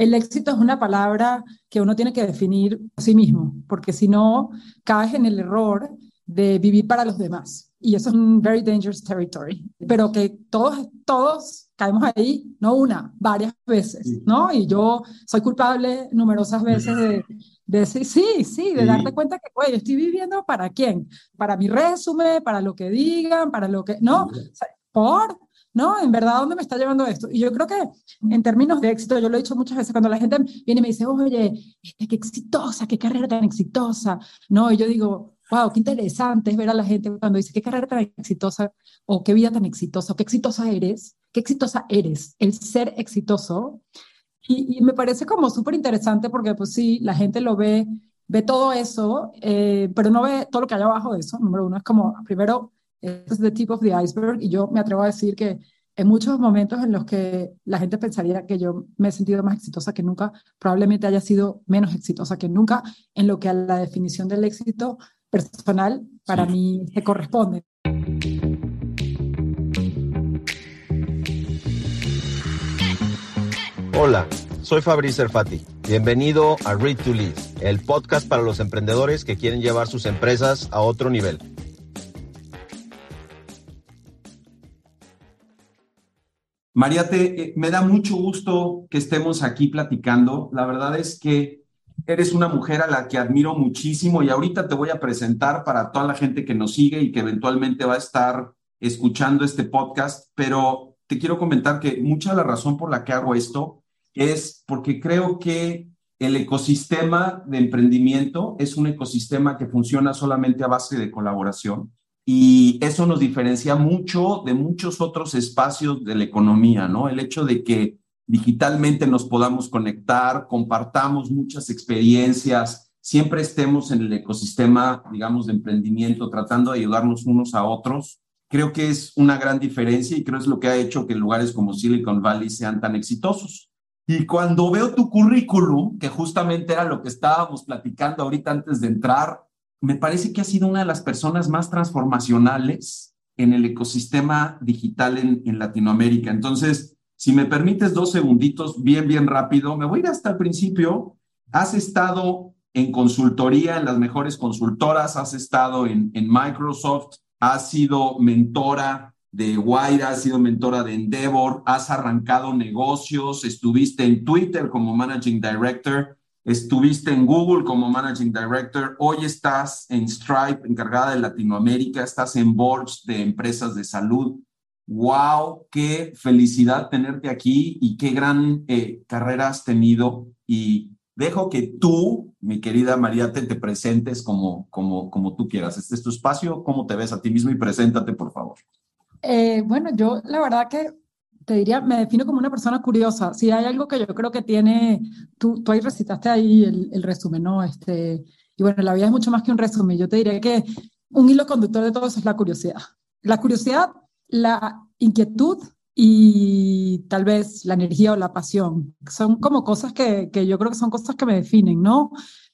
el éxito es una palabra que uno tiene que definir a sí mismo, porque si no, caes en el error de vivir para los demás. Y eso es un very dangerous territory. Pero que todos, todos caemos ahí, no una, varias veces, ¿no? Y yo soy culpable numerosas veces de, de sí, sí, sí, de darte cuenta que, oye, estoy viviendo para quién, para mi resumen, para lo que digan, para lo que, no, por, ¿no? En verdad, ¿dónde me está llevando esto? Y yo creo que en términos de éxito, yo lo he dicho muchas veces, cuando la gente viene y me dice, oye, este, qué exitosa, qué carrera tan exitosa, ¿no? Y yo digo, wow, qué interesante es ver a la gente cuando dice, qué carrera tan exitosa, o qué vida tan exitosa, o qué exitosa eres, qué exitosa eres, el ser exitoso. Y, me parece como súper interesante porque, pues sí, la gente lo ve, ve todo eso, eh, pero no ve todo lo que hay abajo de eso. Número uno es como, primero, es the tip of the iceberg y yo me atrevo a decir que en muchos momentos en los que la gente pensaría que yo me he sentido más exitosa que nunca, probablemente haya sido menos exitosa que nunca en lo que a la definición del éxito personal para mí se corresponde. Hola, soy Fabrice Serfati. Bienvenido a Read to Lead, el podcast para los emprendedores que quieren llevar sus empresas a otro nivel. Mariate, eh, me da mucho gusto que estemos aquí platicando. La verdad es que eres una mujer a la que admiro muchísimo y ahorita te voy a presentar para toda la gente que nos sigue y que eventualmente va a estar escuchando este podcast, pero te quiero comentar que mucha de la razón por la que hago esto es porque creo que el ecosistema de emprendimiento es un ecosistema que funciona solamente a base de colaboración y eso nos diferencia mucho de muchos otros espacios de la economía, ¿no? El hecho de que digitalmente nos podamos conectar, compartamos muchas experiencias, siempre estemos en el ecosistema, digamos, de emprendimiento, tratando de ayudarnos unos a otros. Creo que es una gran diferencia y creo que es lo que ha hecho que lugares como Silicon Valley sean tan exitosos. Y cuando veo tu currículum, que justamente era lo que estábamos platicando ahorita antes de entrar, me parece que has sido una de las personas más transformacionales en el ecosistema digital en, en Latinoamérica. Entonces, si me permites dos segunditos, bien, bien rápido, me voy a ir hasta el principio. Has estado en consultoría en las mejores consultoras, has estado en, en Microsoft, has sido mentora de Guaira, has sido mentora de Endeavor, has arrancado negocios, estuviste en Twitter como Managing Director, Estuviste en Google como Managing Director, hoy estás en Stripe, encargada de Latinoamérica, estás en boards de empresas de salud. ¡Wow! ¡Qué felicidad tenerte aquí y qué gran eh, carrera has tenido! Y dejo que tú, mi querida María, te, presentes como, como, como tú quieras. Este es tu espacio, ¿cómo te ves a ti mismo? Y preséntate, por favor. Eh, bueno, yo la verdad que te diría, me defino como una persona curiosa. Si hay algo que yo creo que tiene, tú, tú ahí recitaste ahí el, el, resumen, ¿no? Este, y bueno, la vida es mucho más que un resumen. Yo te diría que un hilo conductor de todo eso es la curiosidad. La curiosidad, la inquietud y tal vez la energía o la pasión. Son como cosas que, que yo creo que son cosas que me definen, ¿no?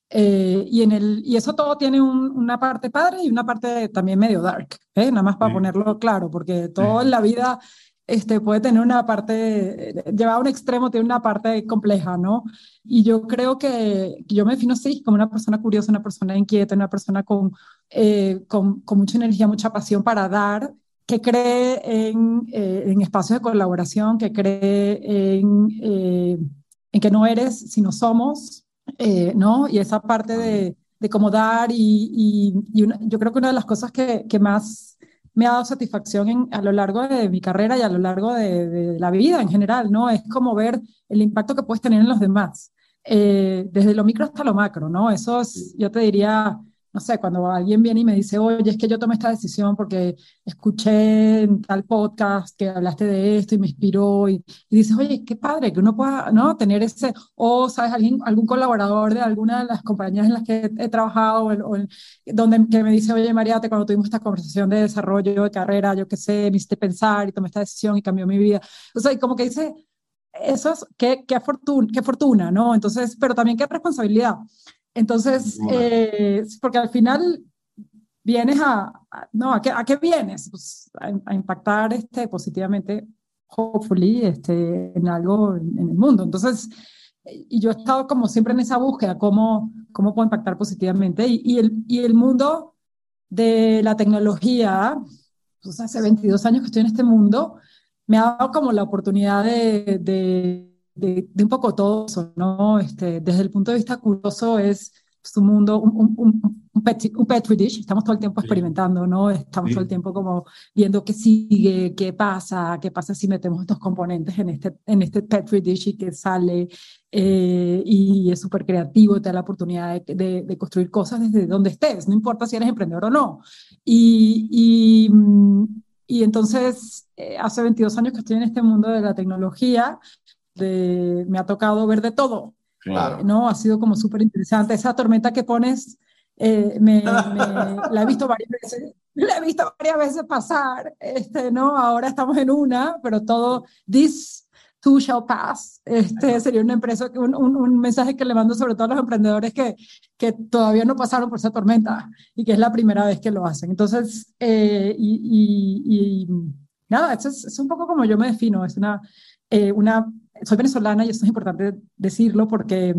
Eh, y, en el, y eso todo tiene una parte padre y una parte también medio dark, ¿eh? nada más para ponerlo claro, porque todo en la vida este, puede tener una parte, llevado a un extremo, tiene una parte compleja, ¿no? Y yo creo que yo me defino así, como una persona curiosa, una persona inquieta, una persona con, eh, con, con, mucha energía, mucha pasión para dar, que cree en, eh, en espacios de colaboración, que cree en, eh, en, que no eres, sino somos, ¿no? Y esa parte de, de cómo dar y, y, y yo creo que una de las cosas que, que más me ha dado satisfacción a lo largo de mi carrera y a lo largo de, la vida en general, ¿no? Es como ver el impacto que puedes tener en los demás, eh, desde lo micro hasta lo macro, ¿no? Eso es, yo te diría, no sé, cuando alguien viene y me dice, oye, es que yo tomé esta decisión porque escuché en tal podcast que hablaste de esto y me inspiró, y, dices, oye, qué padre que uno pueda, ¿no? Tener ese, o, ¿sabes? Alguien, algún colaborador de alguna de las compañías en las que he, trabajado, o, donde que me dice, oye, Mariate, cuando tuvimos esta conversación de desarrollo de carrera, yo qué sé, me hiciste pensar y tomé esta decisión y cambió mi vida. O sea, y como que dice, eso es, qué, qué, fortuna, qué fortuna, ¿no? Entonces, pero también qué responsabilidad. Entonces, eh, porque al final vienes a, no, ¿a qué, a qué vienes? Pues a, impactar este, positivamente, hopefully, este, en algo en, el mundo. Entonces, y yo he estado como siempre en esa búsqueda, cómo, cómo puedo impactar positivamente. Y, y, el, y el mundo de la tecnología, pues hace 22 años que estoy en este mundo, me ha dado como la oportunidad de, de, de, un poco todo eso, ¿no? Este, desde el punto de vista curioso es su mundo, un, un, un, petri, dish, estamos todo el tiempo experimentando, ¿no? Estamos todo el tiempo como viendo qué sigue, qué pasa, qué pasa si metemos estos componentes en este, en este petri dish y qué sale, eh, y es súper creativo, te da la oportunidad de, de, construir cosas desde donde estés, no importa si eres emprendedor o no. Y, y, y entonces, eh, hace 22 años que estoy en este mundo de la tecnología, de, me ha tocado ver de todo, Claro. ¿no? Ha sido como súper interesante. Esa tormenta que pones, eh, me, la he visto varias veces, la he visto varias veces pasar, este, ¿no? Ahora estamos en una, pero todo, this too shall pass, este, sería una empresa, un, un, un, mensaje que le mando sobre todo a los emprendedores que, que todavía no pasaron por esa tormenta y que es la primera vez que lo hacen. Entonces, eh, y, y, y, nada, es, es, un poco como yo me defino, es una, eh, una soy venezolana y esto es importante decirlo porque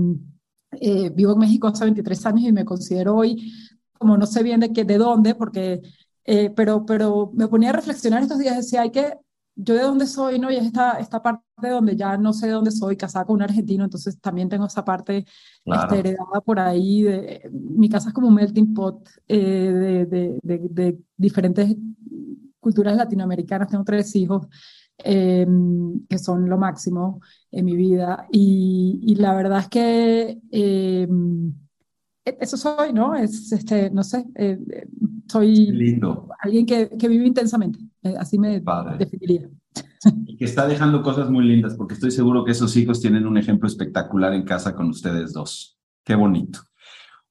eh, vivo en México hace 23 años y me considero hoy como no sé bien de qué, de dónde, porque, eh, pero, pero me ponía a reflexionar estos días, decía, hay que, yo de dónde soy, ¿no? Y es esta, esta parte donde ya no sé de dónde soy, casada con un argentino, entonces también tengo esa parte claro. este, heredada por ahí. De, mi casa es como un melting pot eh, de, de, de, diferentes culturas latinoamericanas, tengo tres hijos eh, que son lo máximo en mi vida. Y, y la verdad es que eh, eso soy, ¿no? Es, este, no sé, eh, soy Lindo. alguien que, que vive intensamente, eh, así me Padre. definiría. Y que está dejando cosas muy lindas, porque estoy seguro que esos hijos tienen un ejemplo espectacular en casa con ustedes dos. Qué bonito.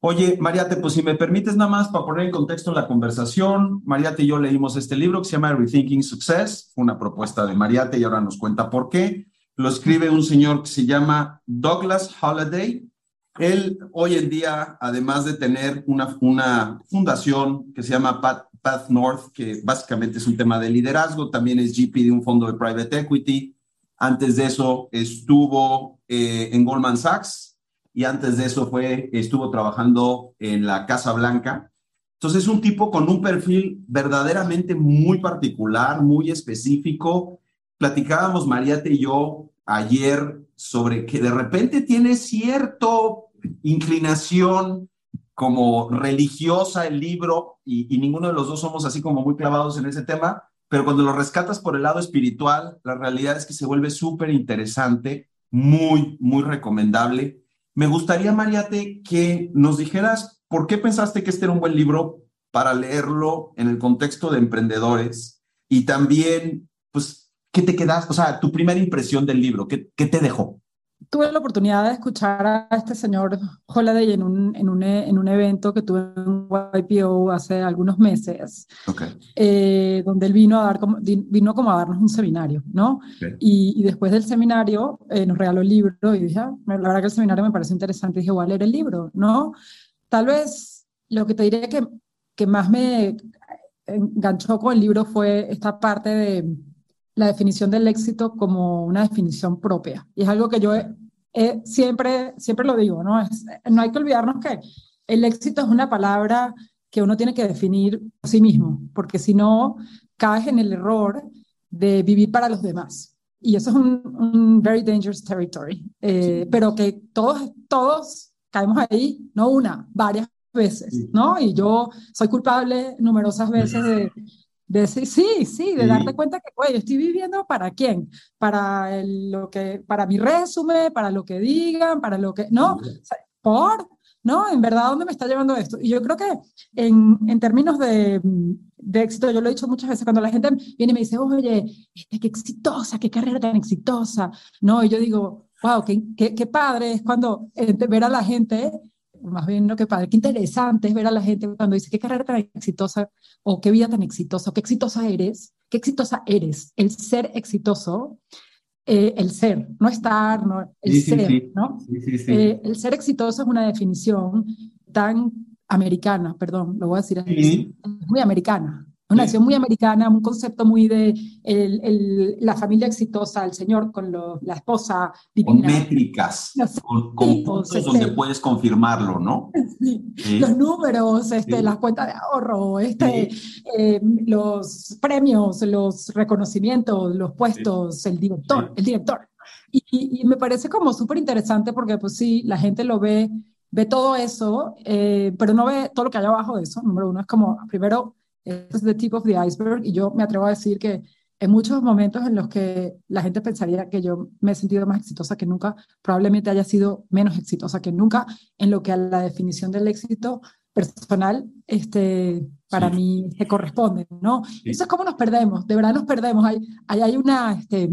Oye, Mariate, pues si me permites nada más para poner en contexto la conversación, Mariate y yo leímos este libro que se llama Rethinking Success, fue una propuesta de Mariate y ahora nos cuenta por qué. Lo escribe un señor que se llama Douglas Holliday. Él hoy en día, además de tener una, una fundación que se llama Path, Path North, que básicamente es un tema de liderazgo, también es GP de un fondo de private equity. Antes de eso estuvo eh, en Goldman Sachs, y antes de eso fue, estuvo trabajando en la Casa Blanca. Entonces es un tipo con un perfil verdaderamente muy particular, muy específico. Platicábamos Mariate y yo ayer sobre que de repente tiene cierto inclinación como religiosa el libro y, y, ninguno de los dos somos así como muy clavados en ese tema, pero cuando lo rescatas por el lado espiritual, la realidad es que se vuelve súper interesante, muy, muy recomendable. Me gustaría, Mariate, que nos dijeras por qué pensaste que este era un buen libro para leerlo en el contexto de emprendedores y también, pues, ¿qué te quedas? O sea, tu primera impresión del libro, ¿qué, qué te dejó? Tuve la oportunidad de escuchar a este señor Holiday en un, en un, en un evento que tuve en YPO hace algunos meses, okay. eh, donde él vino a, dar como, vino como a darnos un seminario, ¿no? Okay. Y, y, después del seminario eh, nos regaló el libro y dije, ah, la verdad que el seminario me pareció interesante, y dije, voy a leer el libro, ¿no? Tal vez lo que te diría que, que más me enganchó con el libro fue esta parte de la definición del éxito como una definición propia. Y es algo que yo he, he, siempre, siempre lo digo, ¿no? Es, no hay que olvidarnos que el éxito es una palabra que uno tiene que definir por sí mismo, porque si no, caes en el error de vivir para los demás. Y eso es un, un very dangerous territory, eh, sí. pero que todos, todos caemos ahí, no una, varias veces, ¿no? Y yo soy culpable numerosas veces de de sí, sí, sí, de sí. darte cuenta que, güey, estoy viviendo para quién, para el, lo que, para mi resumen, para lo que digan, para lo que, no, por, no, en verdad, ¿dónde me está llevando esto? Y yo creo que en, en términos de, de, éxito, yo lo he dicho muchas veces, cuando la gente viene y me dice, oye, este, qué exitosa, qué carrera tan exitosa, no, y yo digo, wow, qué, qué, qué padre es cuando eh, ver a la gente más bien lo que padre, qué interesante es ver a la gente cuando dice qué carrera tan exitosa o qué vida tan exitosa o qué exitosa eres, qué exitosa eres, el ser exitoso, eh, el ser, no estar, no, el sí, ser, sí, sí. ¿no? Eh, el ser exitoso es una definición tan americana, perdón, lo voy a decir así, muy americana, Una acción muy americana, un concepto muy de el, la familia exitosa, el señor con la esposa divina. Con métricas, con, puntos donde este puedes confirmarlo, ¿no? Los números, este, las cuentas de ahorro, este, eh, los premios, los reconocimientos, los puestos, el director, el director. Y, me parece como súper interesante porque pues sí, la gente lo ve, ve todo eso, eh, pero no ve todo lo que hay abajo de eso. Número uno es como, primero, es the tip of the iceberg y yo me atrevo a decir que en muchos momentos en los que la gente pensaría que yo me he sentido más exitosa que nunca, probablemente haya sido menos exitosa que nunca en lo que a la definición del éxito personal este, para mí se corresponde, ¿no? Eso es como nos perdemos, de verdad nos perdemos. Hay, hay, hay, una, este,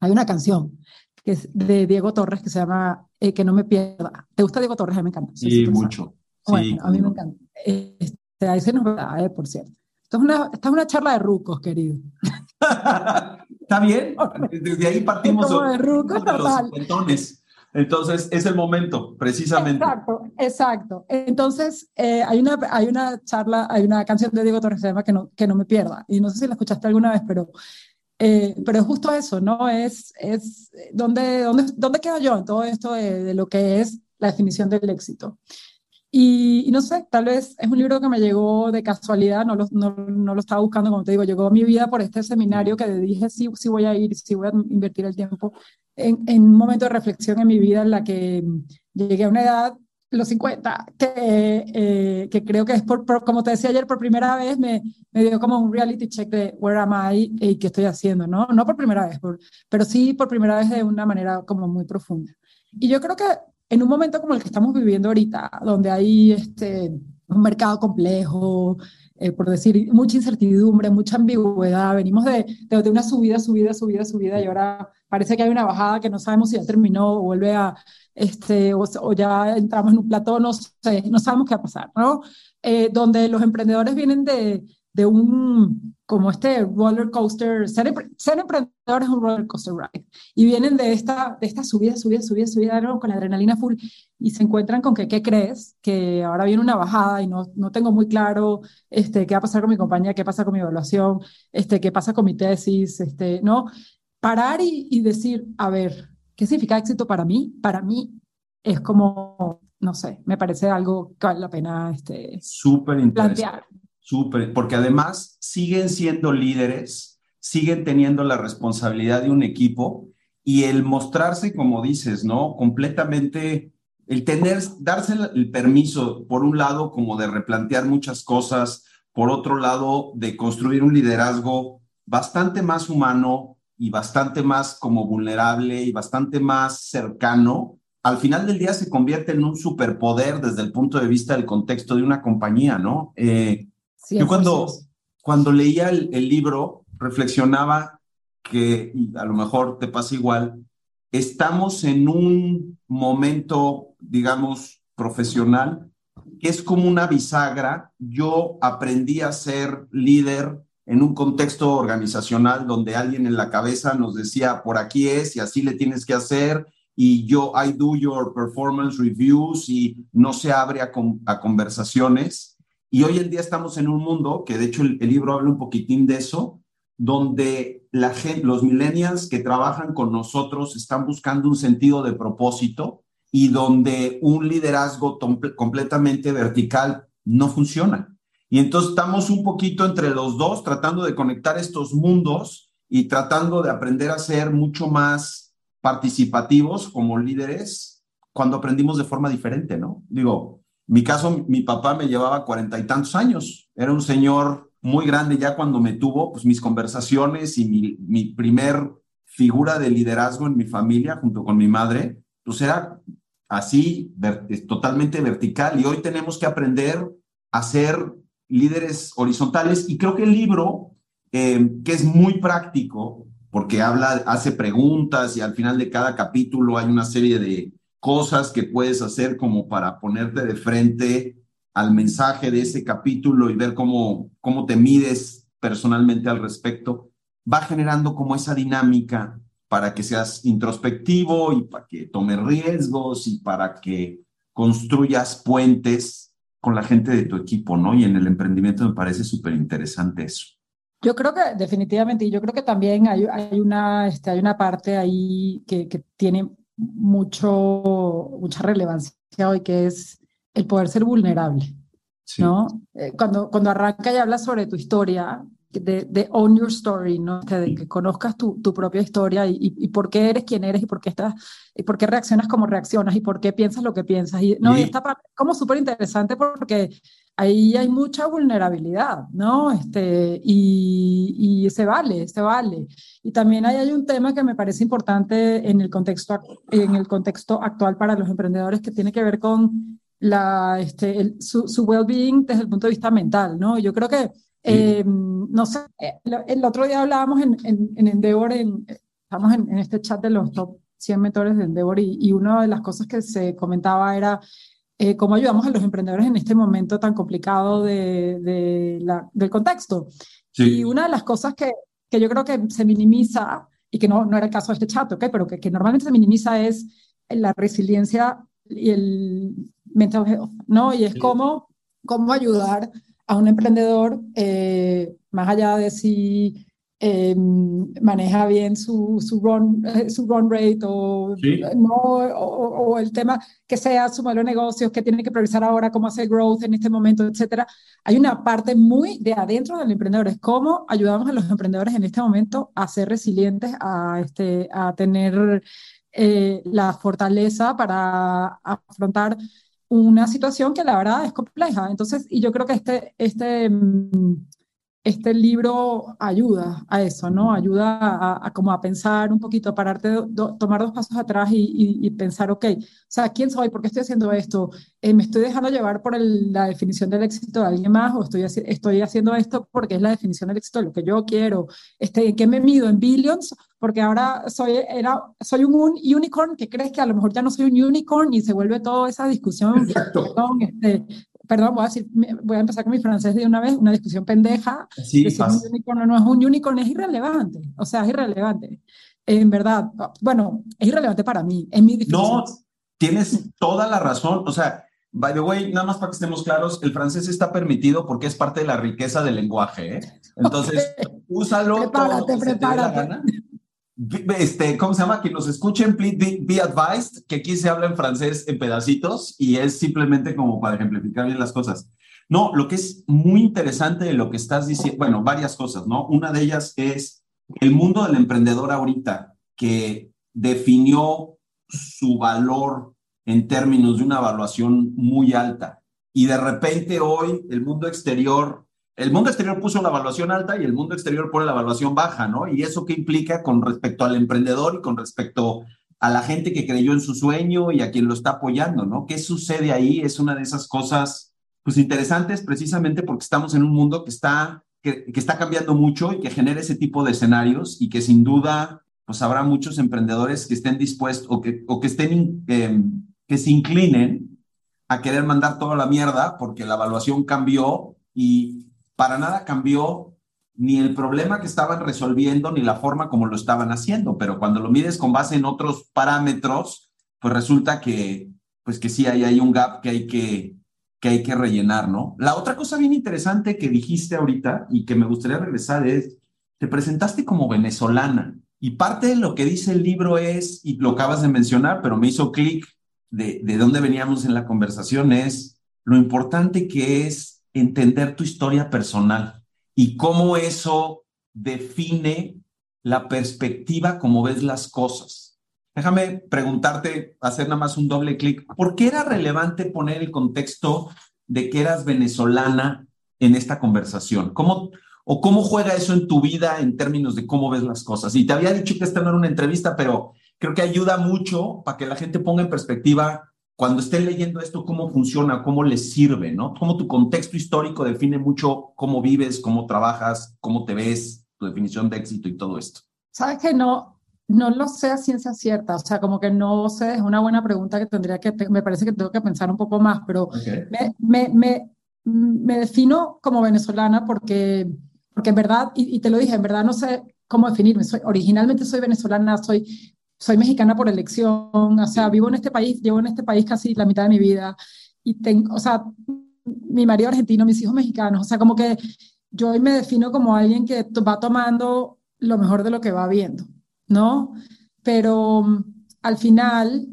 hay una canción que es de Diego Torres que se llama eh, Que no me pierda. ¿Te gusta Diego Torres? A mí me encanta. Sí, mucho. Bueno, a mí me encanta. Este, ahí se nos va, eh, por cierto. Esto es una, esta es una charla de rucos, querido. Está bien. Desde ahí partimos de, rucos, de los Entonces, es el momento, precisamente. Exacto, exacto. Entonces, eh, hay, una, hay una charla, hay una canción de Diego Torres que no, que no me pierda. Y no sé si la escuchaste alguna vez, pero, eh, pero es justo eso, ¿no? Es, es ¿dónde, dónde, dónde quedo yo en todo esto de, de lo que es la definición del éxito. Y, no sé, tal vez es un libro que me llegó de casualidad, no lo, no, no, lo estaba buscando, como te digo, llegó a mi vida por este seminario que dije, sí, sí voy a ir, sí voy a invertir el tiempo en, en un momento de reflexión en mi vida en la que llegué a una edad, los 50, que, eh, que creo que es, por, como te decía ayer, por primera vez me, me dio como un reality check de where am I y qué estoy haciendo, ¿no? No por primera vez, por, pero sí por primera vez de una manera como muy profunda. Y yo creo que en un momento como el que estamos viviendo ahorita, donde hay este, un mercado complejo, eh, por decir, mucha incertidumbre, mucha ambigüedad, venimos de, de, una subida, subida, subida, subida, y ahora parece que hay una bajada que no sabemos si ya terminó o vuelve a, este, o, ya entramos en un plató, no sé, no sabemos qué va a pasar, ¿no? Eh, donde los emprendedores vienen de, de un, como este roller coaster, ser, ser emprendedor es un roller coaster ride, y vienen de esta, de esta subida, subida, subida, subida, con la adrenalina full, y se encuentran con que, ¿qué crees? Que ahora viene una bajada y no, no tengo muy claro este, qué va a pasar con mi compañía, qué pasa con mi evaluación, este, qué pasa con mi tesis, este, ¿no? Parar y, y decir, a ver, ¿qué significa éxito para mí? Para mí es como, no sé, me parece algo que vale la pena este, Súper plantear. Súper, porque además siguen siendo líderes, siguen teniendo la responsabilidad de un equipo y el mostrarse, como dices, ¿no? Completamente, el tener, darse el permiso, por un lado, como de replantear muchas cosas, por otro lado, de construir un liderazgo bastante más humano y bastante más como vulnerable y bastante más cercano, al final del día se convierte en un superpoder desde el punto de vista del contexto de una compañía, ¿no? Eh, yo cuando, cuando leía el, libro reflexionaba que, a lo mejor te pasa igual, estamos en un momento, digamos, profesional, que es como una bisagra. Yo aprendí a ser líder en un contexto organizacional donde alguien en la cabeza nos decía, por aquí es y así le tienes que hacer, y yo, I do your performance reviews y no se abre a, a conversaciones. Y hoy en día estamos en un mundo, que de hecho el, libro habla un poquitín de eso, donde la gente, los millennials que trabajan con nosotros están buscando un sentido de propósito y donde un liderazgo completamente vertical no funciona. Y entonces estamos un poquito entre los dos tratando de conectar estos mundos y tratando de aprender a ser mucho más participativos como líderes cuando aprendimos de forma diferente, ¿no? Digo, mi caso, mi papá me llevaba cuarenta y tantos años. Era un señor muy grande ya cuando me tuvo, pues mis conversaciones y mi, primer figura de liderazgo en mi familia junto con mi madre, pues era así, totalmente vertical. Y hoy tenemos que aprender a ser líderes horizontales. Y creo que el libro, eh, que es muy práctico, porque habla, hace preguntas y al final de cada capítulo hay una serie de, cosas que puedes hacer como para ponerte de frente al mensaje de ese capítulo y ver cómo, cómo te mides personalmente al respecto, va generando como esa dinámica para que seas introspectivo y para que tomes riesgos y para que construyas puentes con la gente de tu equipo, ¿no? Y en el emprendimiento me parece súper interesante eso. Yo creo que definitivamente, y yo creo que también hay, hay, una, este, hay una parte ahí que, que tiene mucho, mucha relevancia hoy, que es el poder ser vulnerable. ¿no? Eh, cuando, cuando arranca y habla sobre tu historia, de, de, own your story, ¿no? de que conozcas tu, tu propia historia y, y, por qué eres quien eres y por qué estás, y por qué reaccionas como reaccionas y por qué piensas lo que piensas. Y, no, y parte como súper interesante porque ahí hay mucha vulnerabilidad, ¿no? Este, y, y, se vale, se vale. Y también ahí hay un tema que me parece importante en el contexto, en el contexto actual para los emprendedores que tiene que ver con la, este, su, su well-being desde el punto de vista mental, ¿no? Yo creo que eh, no sé, eh, el otro día hablábamos en, en, Endeavor, en, estamos en, este chat de los top 100 mentores de Endeavor y, y una de las cosas que se comentaba era eh, cómo ayudamos a los emprendedores en este momento tan complicado de, de la, del contexto. Y una de las cosas que, que yo creo que se minimiza, y que no, no era el caso de este chat, ¿okay? pero que, que normalmente se minimiza es la resiliencia y el mental health, ¿no? Y es cómo, cómo ayudar a un emprendedor, eh, más allá de si eh, maneja bien su, su, run, eh, su run rate o, no, o, el tema que sea su modelo de negocios, que tiene que priorizar ahora, cómo hacer growth en este momento, etcétera. Hay una parte muy de adentro del emprendedor, es cómo ayudamos a los emprendedores en este momento a ser resilientes, a, este, a tener la fortaleza para afrontar una situación que la verdad es compleja. Entonces, y yo creo que este, este, mm, este libro ayuda a eso, ¿no? Ayuda a, como a pensar un poquito, a pararte, tomar dos pasos atrás y, y, pensar, ok, o sea, ¿quién soy? ¿Por qué estoy haciendo esto? Eh, ¿Me estoy dejando llevar por la definición del éxito de alguien más o estoy, estoy haciendo esto porque es la definición del éxito de lo que yo quiero? Este, ¿En qué me mido? ¿En billions? Porque ahora soy, era, soy un, unicorn que crees que a lo mejor ya no soy un unicorn y se vuelve toda esa discusión. Perdón, este, perdón, voy a, decir, voy a empezar con mi francés de una vez, una discusión pendeja. Sí, si un unicorn no es un unicorn, es irrelevante. O sea, es irrelevante. En verdad, bueno, es irrelevante para mí, es mi No, tienes toda la razón. O sea, by the way, nada más para que estemos claros, el francés está permitido porque es parte de la riqueza del lenguaje. ¿eh? Entonces, úsalo. Prepárate, prepárate este, ¿cómo se llama? Que nos escuchen, please be, advised, que aquí se habla en francés en pedacitos y es simplemente como para ejemplificar bien las cosas. No, lo que es muy interesante de lo que estás diciendo, bueno, varias cosas, ¿no? Una de ellas es el mundo del emprendedor ahorita que definió su valor en términos de una evaluación muy alta y de repente hoy el mundo exterior el mundo exterior puso la evaluación alta y el mundo exterior pone la evaluación baja, ¿no? Y eso qué implica con respecto al emprendedor y con respecto a la gente que creyó en su sueño y a quien lo está apoyando, ¿no? ¿Qué sucede ahí? Es una de esas cosas, pues interesantes, precisamente porque estamos en un mundo que está, que, está cambiando mucho y que genera ese tipo de escenarios y que sin duda, pues habrá muchos emprendedores que estén dispuestos o que, o que estén, em, que se inclinen a querer mandar toda la mierda porque la evaluación cambió y para nada cambió ni el problema que estaban resolviendo ni la forma como lo estaban haciendo, pero cuando lo mides con base en otros parámetros, pues resulta que, pues que sí hay, hay un gap que hay que, que hay que rellenar, ¿no? La otra cosa bien interesante que dijiste ahorita y que me gustaría regresar es, te presentaste como venezolana y parte de lo que dice el libro es, y lo acabas de mencionar, pero me hizo clic de, de dónde veníamos en la conversación, es lo importante que es entender tu historia personal y cómo eso define la perspectiva como ves las cosas. Déjame preguntarte, hacer nada más un doble clic. ¿Por qué era relevante poner el contexto de que eras venezolana en esta conversación? ¿Cómo, ¿O cómo juega eso en tu vida en términos de cómo ves las cosas? Y te había dicho que esta no era una entrevista, pero creo que ayuda mucho para que la gente ponga en perspectiva cuando estén leyendo esto, cómo funciona, cómo les sirve, ¿no? Cómo tu contexto histórico define mucho cómo vives, cómo trabajas, cómo te ves, tu definición de éxito y todo esto. Sabes que no, no lo sé a ciencia cierta, o sea, como que no sé, es una buena pregunta que tendría que, me parece que tengo que pensar un poco más, pero me, me, me, me, defino como venezolana porque, porque en verdad, y, y, te lo dije, en verdad no sé cómo definirme, soy, originalmente soy venezolana, soy soy mexicana por elección, o sea, vivo en este país, llevo en este país casi la mitad de mi vida y tengo, o sea, mi marido argentino, mis hijos mexicanos, o sea, como que yo hoy me defino como alguien que va tomando lo mejor de lo que va viendo, ¿no? Pero mm, al final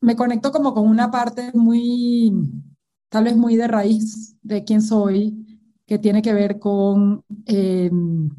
me conecto como con una parte muy, tal vez muy de raíz de quién soy, que tiene que ver con em,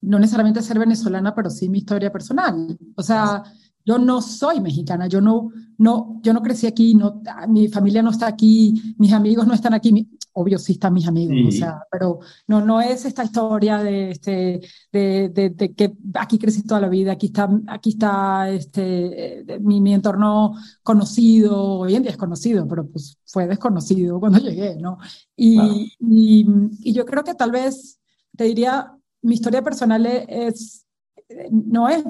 no necesariamente ser venezolana, pero sí mi historia personal. O sea, yo no soy mexicana, yo no, no, yo no crecí aquí, no, mi familia no está aquí, mis amigos no están aquí, obvio sí están mis amigos, o sea, pero no, no es esta historia de, este, de, de, que aquí crecí toda la vida, aquí está, aquí está este, mi, mi, entorno conocido, hoy en día es conocido, pero pues fue desconocido cuando llegué, ¿no? Y, y, y yo creo que tal vez, te diría, mi historia personal es, no es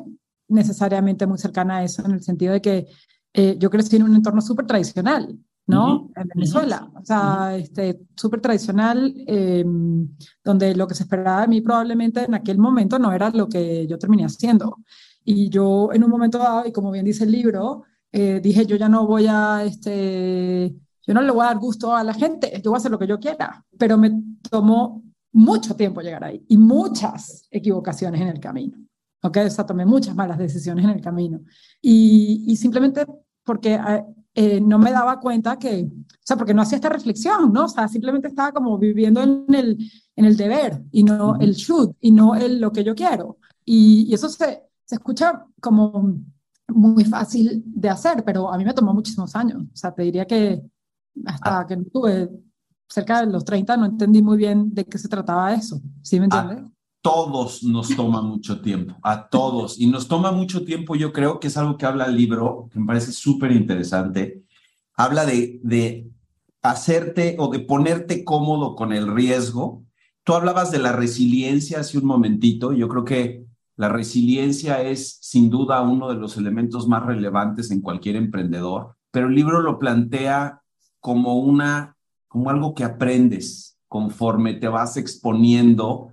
necesariamente muy cercana a eso, en el sentido de que eh, yo crecí en un entorno súper tradicional, ¿no? En Venezuela, o sea, este, súper tradicional, em, donde lo que se esperaba de mí probablemente en aquel momento no era lo que yo terminé haciendo. Y yo en un momento dado, y como bien dice el libro, eh, dije, yo ya no voy a, este, yo no le voy a dar gusto a la gente, yo voy a hacer lo que yo quiera, pero me tomó mucho tiempo llegar ahí y muchas equivocaciones en el camino. ¿ok? O sea, tomé muchas malas decisiones en el camino. Y, y simplemente porque eh, eh, no me daba cuenta que, o sea, porque no hacía esta reflexión, ¿no? O sea, simplemente estaba como viviendo en el, en el deber y no el should y no el lo que yo quiero. Y, y eso se, se escucha como muy fácil de hacer, pero a mí me tomó muchísimos años. O sea, te diría que hasta ah. que no tuve cerca de los 30 no entendí muy bien de qué se trataba eso. ¿Sí me entiendes? A todos nos toma mucho tiempo, a todos. Y nos toma mucho tiempo, yo creo que es algo que habla el libro, que me parece súper interesante. Habla de, de hacerte o de ponerte cómodo con el riesgo. Tú hablabas de la resiliencia hace un momentito. Yo creo que la resiliencia es sin duda uno de los elementos más relevantes en cualquier emprendedor, pero el libro lo plantea como una como algo que aprendes conforme te vas exponiendo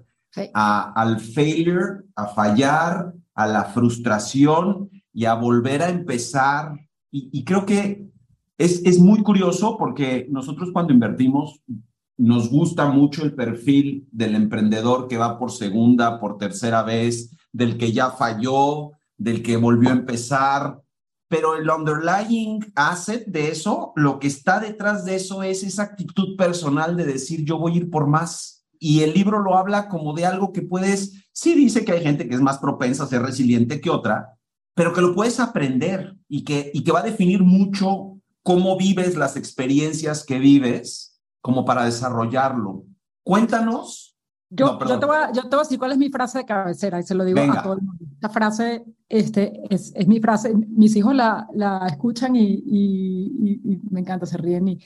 a, al failure, a fallar, a la frustración y a volver a empezar. Y, creo que es, es muy curioso porque nosotros cuando invertimos nos gusta mucho el perfil del emprendedor que va por segunda, por tercera vez, del que ya falló, del que volvió a empezar, pero el underlying asset de eso, lo que está detrás de eso es esa actitud personal de decir yo voy a ir por más. Y el libro lo habla como de algo que puedes, sí dice que hay gente que es más propensa a ser resiliente que otra, pero que lo puedes aprender y que, y que va a definir mucho cómo vives las experiencias que vives como para desarrollarlo. Cuéntanos yo, yo, te voy a, yo, te voy a, decir cuál es mi frase de cabecera y se lo digo a todo el mundo. Esta frase este, es, es mi frase. Mis hijos la, la escuchan y, y, y, me encanta, se ríen. Y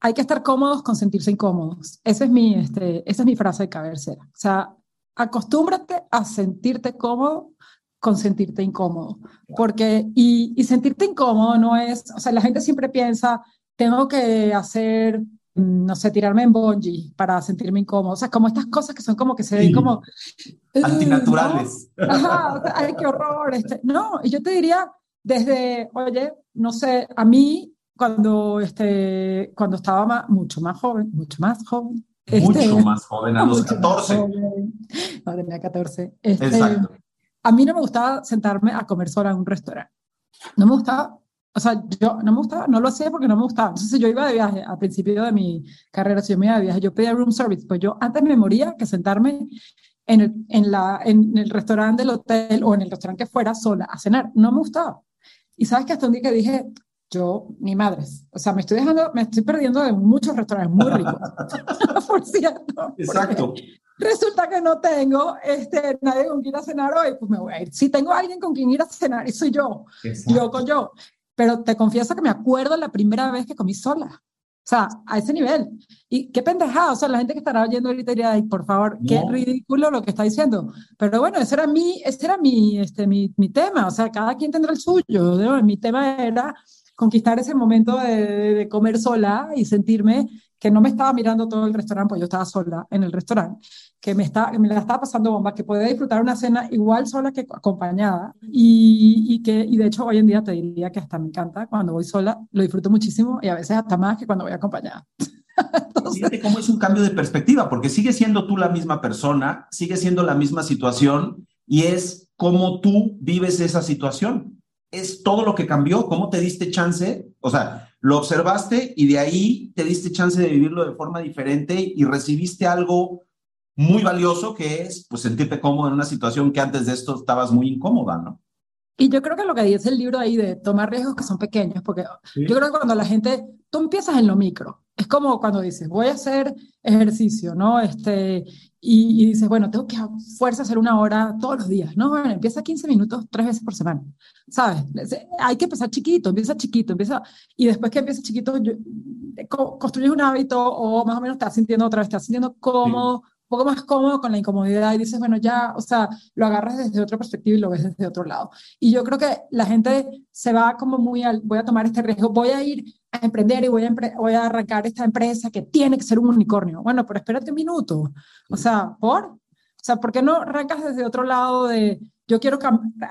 hay que estar cómodos con sentirse incómodos. Esa es mi, este, esa es mi frase de cabecera. O sea, acostúmbrate a sentirte cómodo con sentirte incómodo. Porque, y, y sentirte incómodo no es, o sea, la gente siempre piensa, tengo que hacer no sé, tirarme en bungee para sentirme incómodo. O sea, como estas cosas que son como que se ven como... Antinaturales. Ajá, ay, qué horror. Este. No, y yo te diría, desde, oye, no sé, a mí cuando, este, cuando estaba más, mucho más joven, mucho más joven. Mucho este, más joven, a los 14. No, tenía 14. Este, Exacto. A mí no me gustaba sentarme a comer sola en un restaurante. No me gustaba o sea, yo no me gustaba, no lo hacía porque no me gustaba. Entonces yo iba de viaje, al principio de mi carrera, si yo me iba de viaje, yo pedía room service, pues yo antes me moría que sentarme en el, en, la, en el restaurante del hotel o en el restaurante que fuera sola a cenar. No me gustaba. Y sabes que hasta un día que dije, yo, ni madres, o sea, me estoy dejando, me estoy perdiendo de muchos restaurantes muy ricos, por cierto. Exacto. Resulta que no tengo este, nadie con quien ir a cenar hoy, pues me voy a ir. Si tengo alguien con quien ir a cenar, y soy yo, yo con yo pero te confieso que me acuerdo la primera vez que comí sola. O sea, a ese nivel. Y qué pendejada, o sea, la gente que estará oyendo ahorita diría, ay, por favor, qué ridículo lo que está diciendo. Pero bueno, ese era mi, ese era mi, este, mi, mi tema, o sea, cada quien tendrá el suyo. ¿no? Mi tema era conquistar ese momento de, de, comer sola y sentirme que no me estaba mirando todo el restaurante, pues yo estaba sola en el restaurante que me, está, me la estaba pasando bomba, que podía disfrutar una cena igual sola que acompañada y, y, que y de hecho hoy en día te diría que hasta me encanta cuando voy sola, lo disfruto muchísimo y a veces hasta más que cuando voy acompañada. Fíjate cómo es un cambio de perspectiva, porque sigue siendo tú la misma persona, sigue siendo la misma situación y es cómo tú vives esa situación. Es todo lo que cambió, cómo te diste chance, o sea, lo observaste y de ahí te diste chance de vivirlo de forma diferente y recibiste algo muy valioso que es pues sentirte cómodo en una situación que antes de esto estabas muy incómoda, ¿no? Y yo creo que lo que dice el libro ahí de tomar riesgos que son pequeños, porque yo creo que cuando la gente, tú empiezas en lo micro, es como cuando dices, voy a hacer ejercicio, ¿no? Este, y, dices, bueno, tengo que a fuerza hacer una hora todos los días, ¿no? Bueno, empieza 15 minutos tres veces por semana, ¿sabes? Hay que empezar chiquito, empieza chiquito, empieza, y después que empieza chiquito, construyes un hábito o más o menos estás sintiendo otra vez, estás sintiendo cómodo un poco más cómodo con la incomodidad y dices, bueno, ya, o sea, lo agarras desde otra perspectiva y lo ves desde otro lado. Y yo creo que la gente se va como muy al, voy a tomar este riesgo, voy a ir a emprender y voy a, voy a arrancar esta empresa que tiene que ser un unicornio. Bueno, pero espérate un minuto. O sea, ¿por? O sea, ¿por qué no arrancas desde otro lado de, yo quiero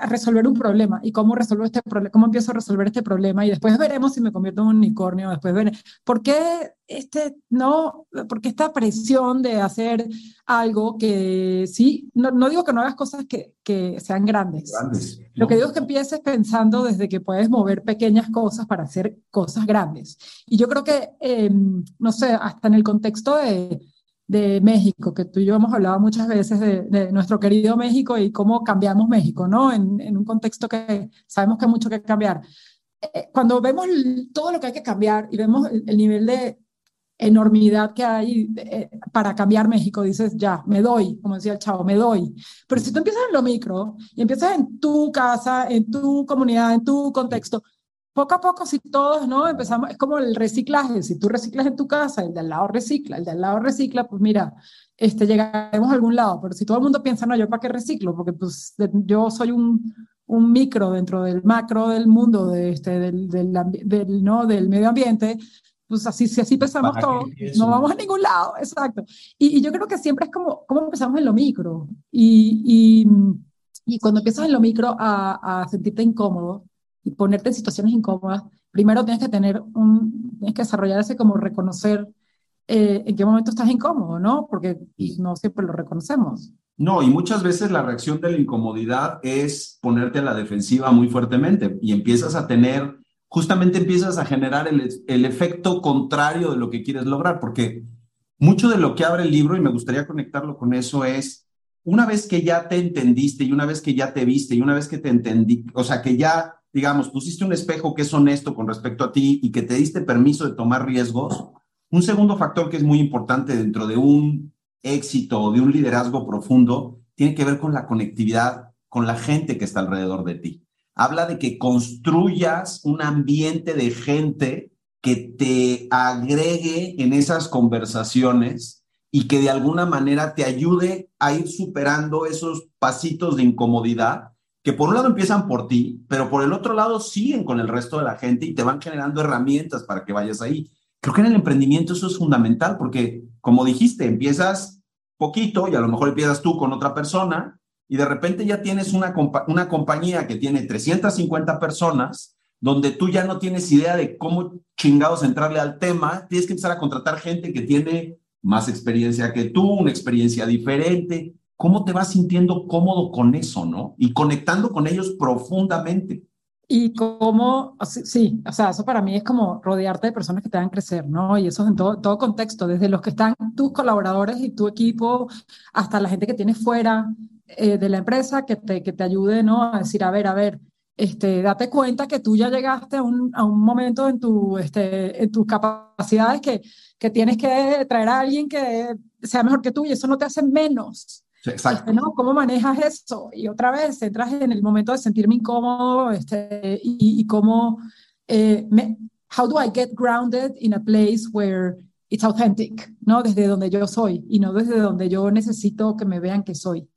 resolver un problema y cómo resuelvo este problema, cómo empiezo a resolver este problema y después veremos si me convierto en un unicornio, después ver por qué este no, porque esta presión de hacer algo que sí, no, no digo que no hagas cosas que, que sean grandes. grandes Lo que digo es que empieces pensando desde que puedes mover pequeñas cosas para hacer cosas grandes. Y yo creo que, em, no sé, hasta en el contexto de de México, que tú y yo hemos hablado muchas veces de, nuestro querido México y cómo cambiamos México, ¿no? En, un contexto que sabemos que hay mucho que cambiar. Eh, cuando vemos todo lo que hay que cambiar y vemos el, nivel de enormidad que hay eh, para cambiar México, dices, ya, me doy, como decía el chavo, me doy. Pero si tú empiezas en lo micro y empiezas en tu casa, en tu comunidad, en tu contexto, poco a poco, si todos, ¿no? Empezamos, es como el reciclaje, si tú reciclas en tu casa, el de al lado recicla, el de al lado recicla, pues mira, este, llegaremos a algún lado, pero si todo el mundo piensa, no, yo para qué reciclo, porque pues yo soy un, un micro dentro del macro del mundo, de este, del, del, del, ¿no? del medio ambiente, pues así, si así pensamos todos, no vamos a ningún lado, exacto. Y, y, yo creo que siempre es como, cómo empezamos en lo micro, y, y, y cuando empiezas en lo micro a, a sentirte incómodo, y ponerte en situaciones incómodas, primero tienes que tener un, tienes que desarrollar ese como reconocer eh, en qué momento estás incómodo, ¿no? Porque no siempre lo reconocemos. No, y muchas veces la reacción de la incomodidad es ponerte a la defensiva muy fuertemente y empiezas a tener, justamente empiezas a generar el, el efecto contrario de lo que quieres lograr, porque mucho de lo que abre el libro, y me gustaría conectarlo con eso, es una vez que ya te entendiste y una vez que ya te viste y una vez que te entendí, o sea, que ya digamos, pusiste un espejo que es honesto con respecto a ti y que te diste permiso de tomar riesgos, un segundo factor que es muy importante dentro de un éxito o de un liderazgo profundo tiene que ver con la conectividad con la gente que está alrededor de ti. Habla de que construyas un ambiente de gente que te agregue en esas conversaciones y que de alguna manera te ayude a ir superando esos pasitos de incomodidad que por un lado empiezan por ti, pero por el otro lado siguen con el resto de la gente y te van generando herramientas para que vayas ahí. Creo que en el emprendimiento eso es fundamental porque, como dijiste, empiezas poquito y a lo mejor empiezas tú con otra persona y de repente ya tienes una, una compañía que tiene 350 personas donde tú ya no tienes idea de cómo chingados entrarle al tema, tienes que empezar a contratar gente que tiene más experiencia que tú, una experiencia diferente, ¿cómo te vas sintiendo cómodo con eso, no? Y conectando con ellos profundamente. Y cómo, sí, o sea, eso para mí es como rodearte de personas que te hagan crecer, ¿no? Y eso en todo, todo contexto, desde los que están tus colaboradores y tu equipo, hasta la gente que tienes fuera eh, de la empresa, que te, que te ayude, ¿no? A decir, a ver, a ver, este, date cuenta que tú ya llegaste a un, a un momento en, tu, este, en tus capacidades que, que tienes que traer a alguien que sea mejor que tú y eso no te hace menos Exacto. ¿no? ¿Cómo manejas eso? Y otra vez, entras en el momento de sentirme incómodo este, y, y cómo, eh, me, how do I get grounded in a place where it's authentic, ¿no? Desde donde yo soy y no desde donde yo necesito que me vean que soy.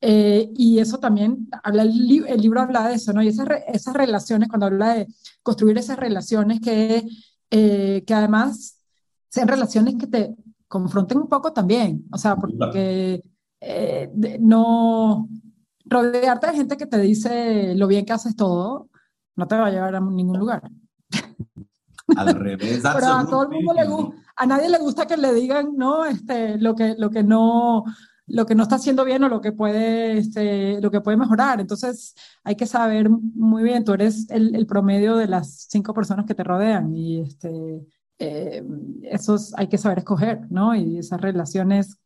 Eh, y eso también, habla el, el, libro habla de eso, ¿no? Y esas, esas relaciones, cuando habla de construir esas relaciones que, eh, que además sean relaciones que te confronten un poco también, o sea, porque eh, no rodearte de gente que te dice lo bien que haces todo, no te va a llevar a ningún lugar. Al revés. Pero a todo, el mundo le a nadie le gusta que le digan, ¿no? Este, lo que, lo que no, lo que no está haciendo bien o lo que puede, este, lo que puede mejorar. Entonces hay que saber muy bien, tú eres el, el promedio de las cinco personas que te rodean y este, eh, esos hay que saber escoger, ¿no? Y esas relaciones,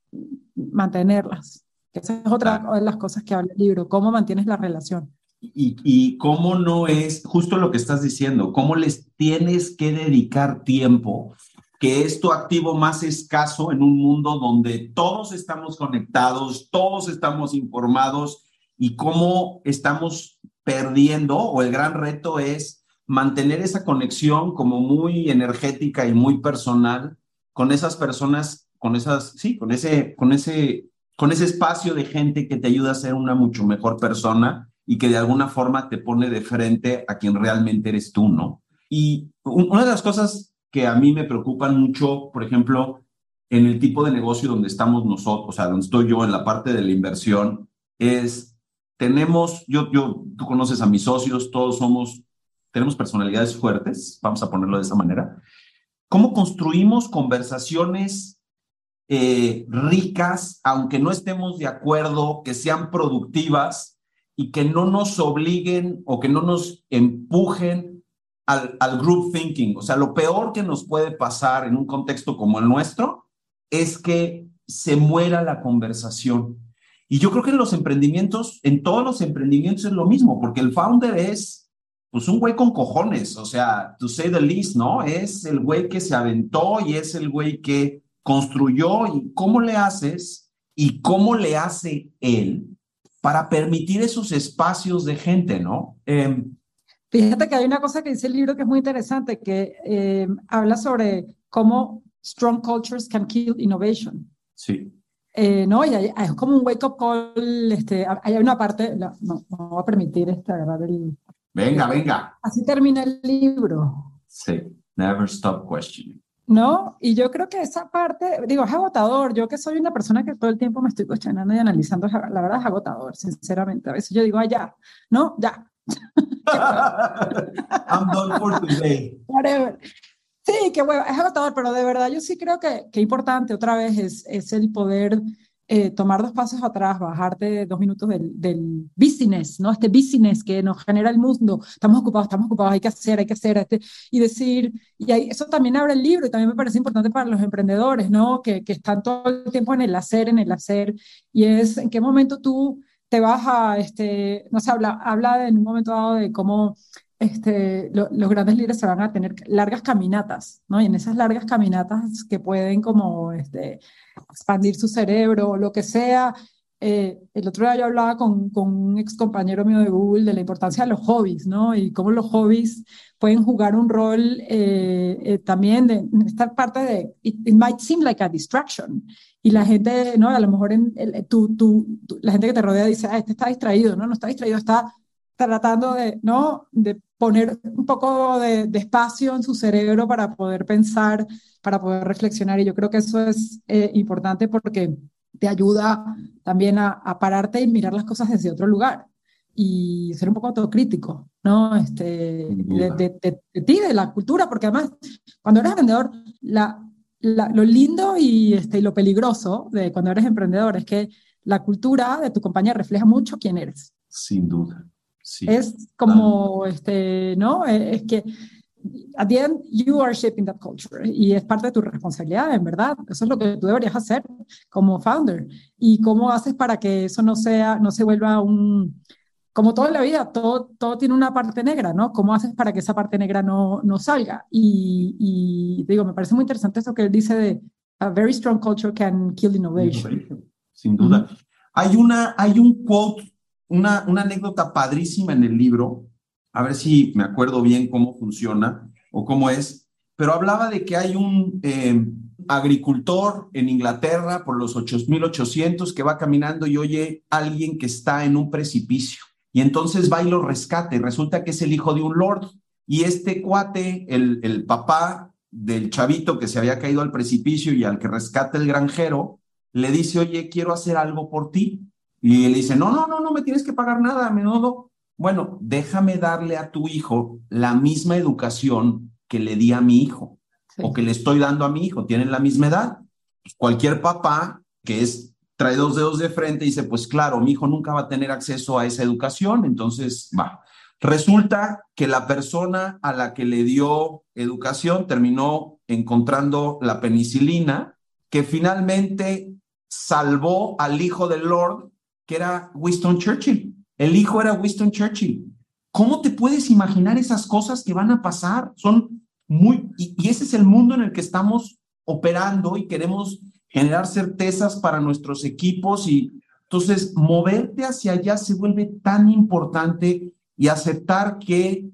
mantenerlas. Esa es otra de las cosas que habla el libro, cómo mantienes la relación. Y, y, cómo no es justo lo que estás diciendo, cómo les tienes que dedicar tiempo que es tu activo más escaso en un mundo donde todos estamos conectados, todos estamos informados y cómo estamos perdiendo o el gran reto es mantener esa conexión como muy energética y muy personal con esas personas, con esas, sí, con ese, con ese, con ese espacio de gente que te ayuda a ser una mucho mejor persona y que de alguna forma te pone de frente a quien realmente eres tú, ¿no? Y una de las cosas que a mí me preocupan mucho, por ejemplo, en el tipo de negocio donde estamos nosotros, o sea, donde estoy yo en la parte de la inversión, es, tenemos, yo, yo, tú conoces a mis socios, todos somos, tenemos personalidades fuertes, vamos a ponerlo de esa manera. ¿Cómo construimos conversaciones eh, ricas, aunque no estemos de acuerdo, que sean productivas y que no nos obliguen o que no nos empujen al, group thinking. O sea, lo peor que nos puede pasar en un contexto como el nuestro es que se muera la conversación. Y yo creo que en los emprendimientos, en todos los emprendimientos es lo mismo, porque el founder es pues un güey con cojones, o sea, to say the least, ¿no? Es el güey que se aventó y es el güey que construyó y cómo le haces y cómo le hace él para permitir esos espacios de gente, ¿no? Eh, Fíjate que hay una cosa que dice el libro que es muy interesante, que eh, habla sobre cómo strong cultures can kill innovation. Sí. Eh, no, y hay, es como un wake-up call, este, hay una parte, no, no voy a permitir esta, ¿verdad? El, venga, venga. Así termina el libro. Sí, never stop questioning. ¿No? Y yo creo que esa parte, digo, es agotador. Yo que soy una persona que todo el tiempo me estoy cuestionando y analizando, la verdad es agotador, sinceramente. A veces yo digo, ya, ¿no? Ya, I'm done for today. Sí, que bueno, es agotador, pero de verdad yo sí creo que, que importante otra vez es, es el poder eh, tomar dos pasos atrás, bajarte dos minutos del, del, business, ¿no? Este business que nos genera el mundo. Estamos ocupados, estamos ocupados, hay que hacer, hay que hacer, este, y decir, y ahí, eso también abre el libro y también me parece importante para los emprendedores, ¿no? Que, que están todo el tiempo en el hacer, en el hacer, y es en qué momento tú te vas a, este, no sé, habla, habla en un momento dado de cómo este, los grandes líderes se van a tener largas caminatas, ¿no? Y en esas largas caminatas que pueden como este, expandir su cerebro o lo que sea. Eh, el otro día yo hablaba con, con, un ex compañero mío de Google de la importancia de los hobbies, ¿no? Y cómo los hobbies pueden jugar un rol eh, eh, también de esta parte de, it, it, might seem like a distraction, y la gente, ¿no? A lo mejor en, el, tú, tú, la gente que te rodea dice, ah, este está distraído, ¿no? No está distraído, está tratando de, ¿no? De poner un poco de, de espacio en su cerebro para poder pensar, para poder reflexionar. Y yo creo que eso es eh, importante porque te ayuda también a, a, pararte y mirar las cosas desde otro lugar y ser un poco autocrítico, ¿no? Este, de, de, de, ti, de la cultura, porque además, cuando eres vendedor, la, lo lindo y, este, lo peligroso de cuando eres emprendedor es que la cultura de tu compañía refleja mucho quién eres. Sin duda. Sí. Es como, este, ¿no? E, es que at the end you are shaping that culture y es parte de tu responsabilidad, en verdad. Eso es lo que tú deberías hacer como founder. ¿Y cómo haces para que eso no sea, no se vuelva un, como todo en la vida, todo, todo tiene una parte negra, ¿no? ¿Cómo haces para que esa parte negra no, no salga? Y, y, digo, me parece muy interesante eso que él dice de a very strong culture can kill innovation. Sin duda. Uh -huh. Hay, una, hay un quote, una, una anécdota padrísima en el libro, a ver si me acuerdo bien cómo funciona o cómo es, pero hablaba de que hay un eh, agricultor en Inglaterra por los 8800 que va caminando y oye a alguien que está en un precipicio y entonces va y lo rescata resulta que es el hijo de un lord. Y este cuate, el, el papá del chavito que se había caído al precipicio y al que rescata el granjero, le dice, oye, quiero hacer algo por ti. Y él dice, no, no, no, no me tienes que pagar nada, a menudo. Bueno, déjame darle a tu hijo la misma educación que le di a mi hijo. o que le estoy dando a mi hijo, tienen la misma edad. Pues cualquier papá que es trae dos dedos de frente y dice, pues claro, mi hijo nunca va a tener acceso a esa educación, entonces va. Resulta que la persona a la que le dio educación terminó encontrando la penicilina, que finalmente salvó al hijo del Lord, que era Winston Churchill. El hijo era Winston Churchill. ¿Cómo te puedes imaginar esas cosas que van a pasar? Son muy, y, y ese es el mundo en el que estamos operando y queremos generar certezas para nuestros equipos y entonces moverte hacia allá se vuelve tan importante y aceptar que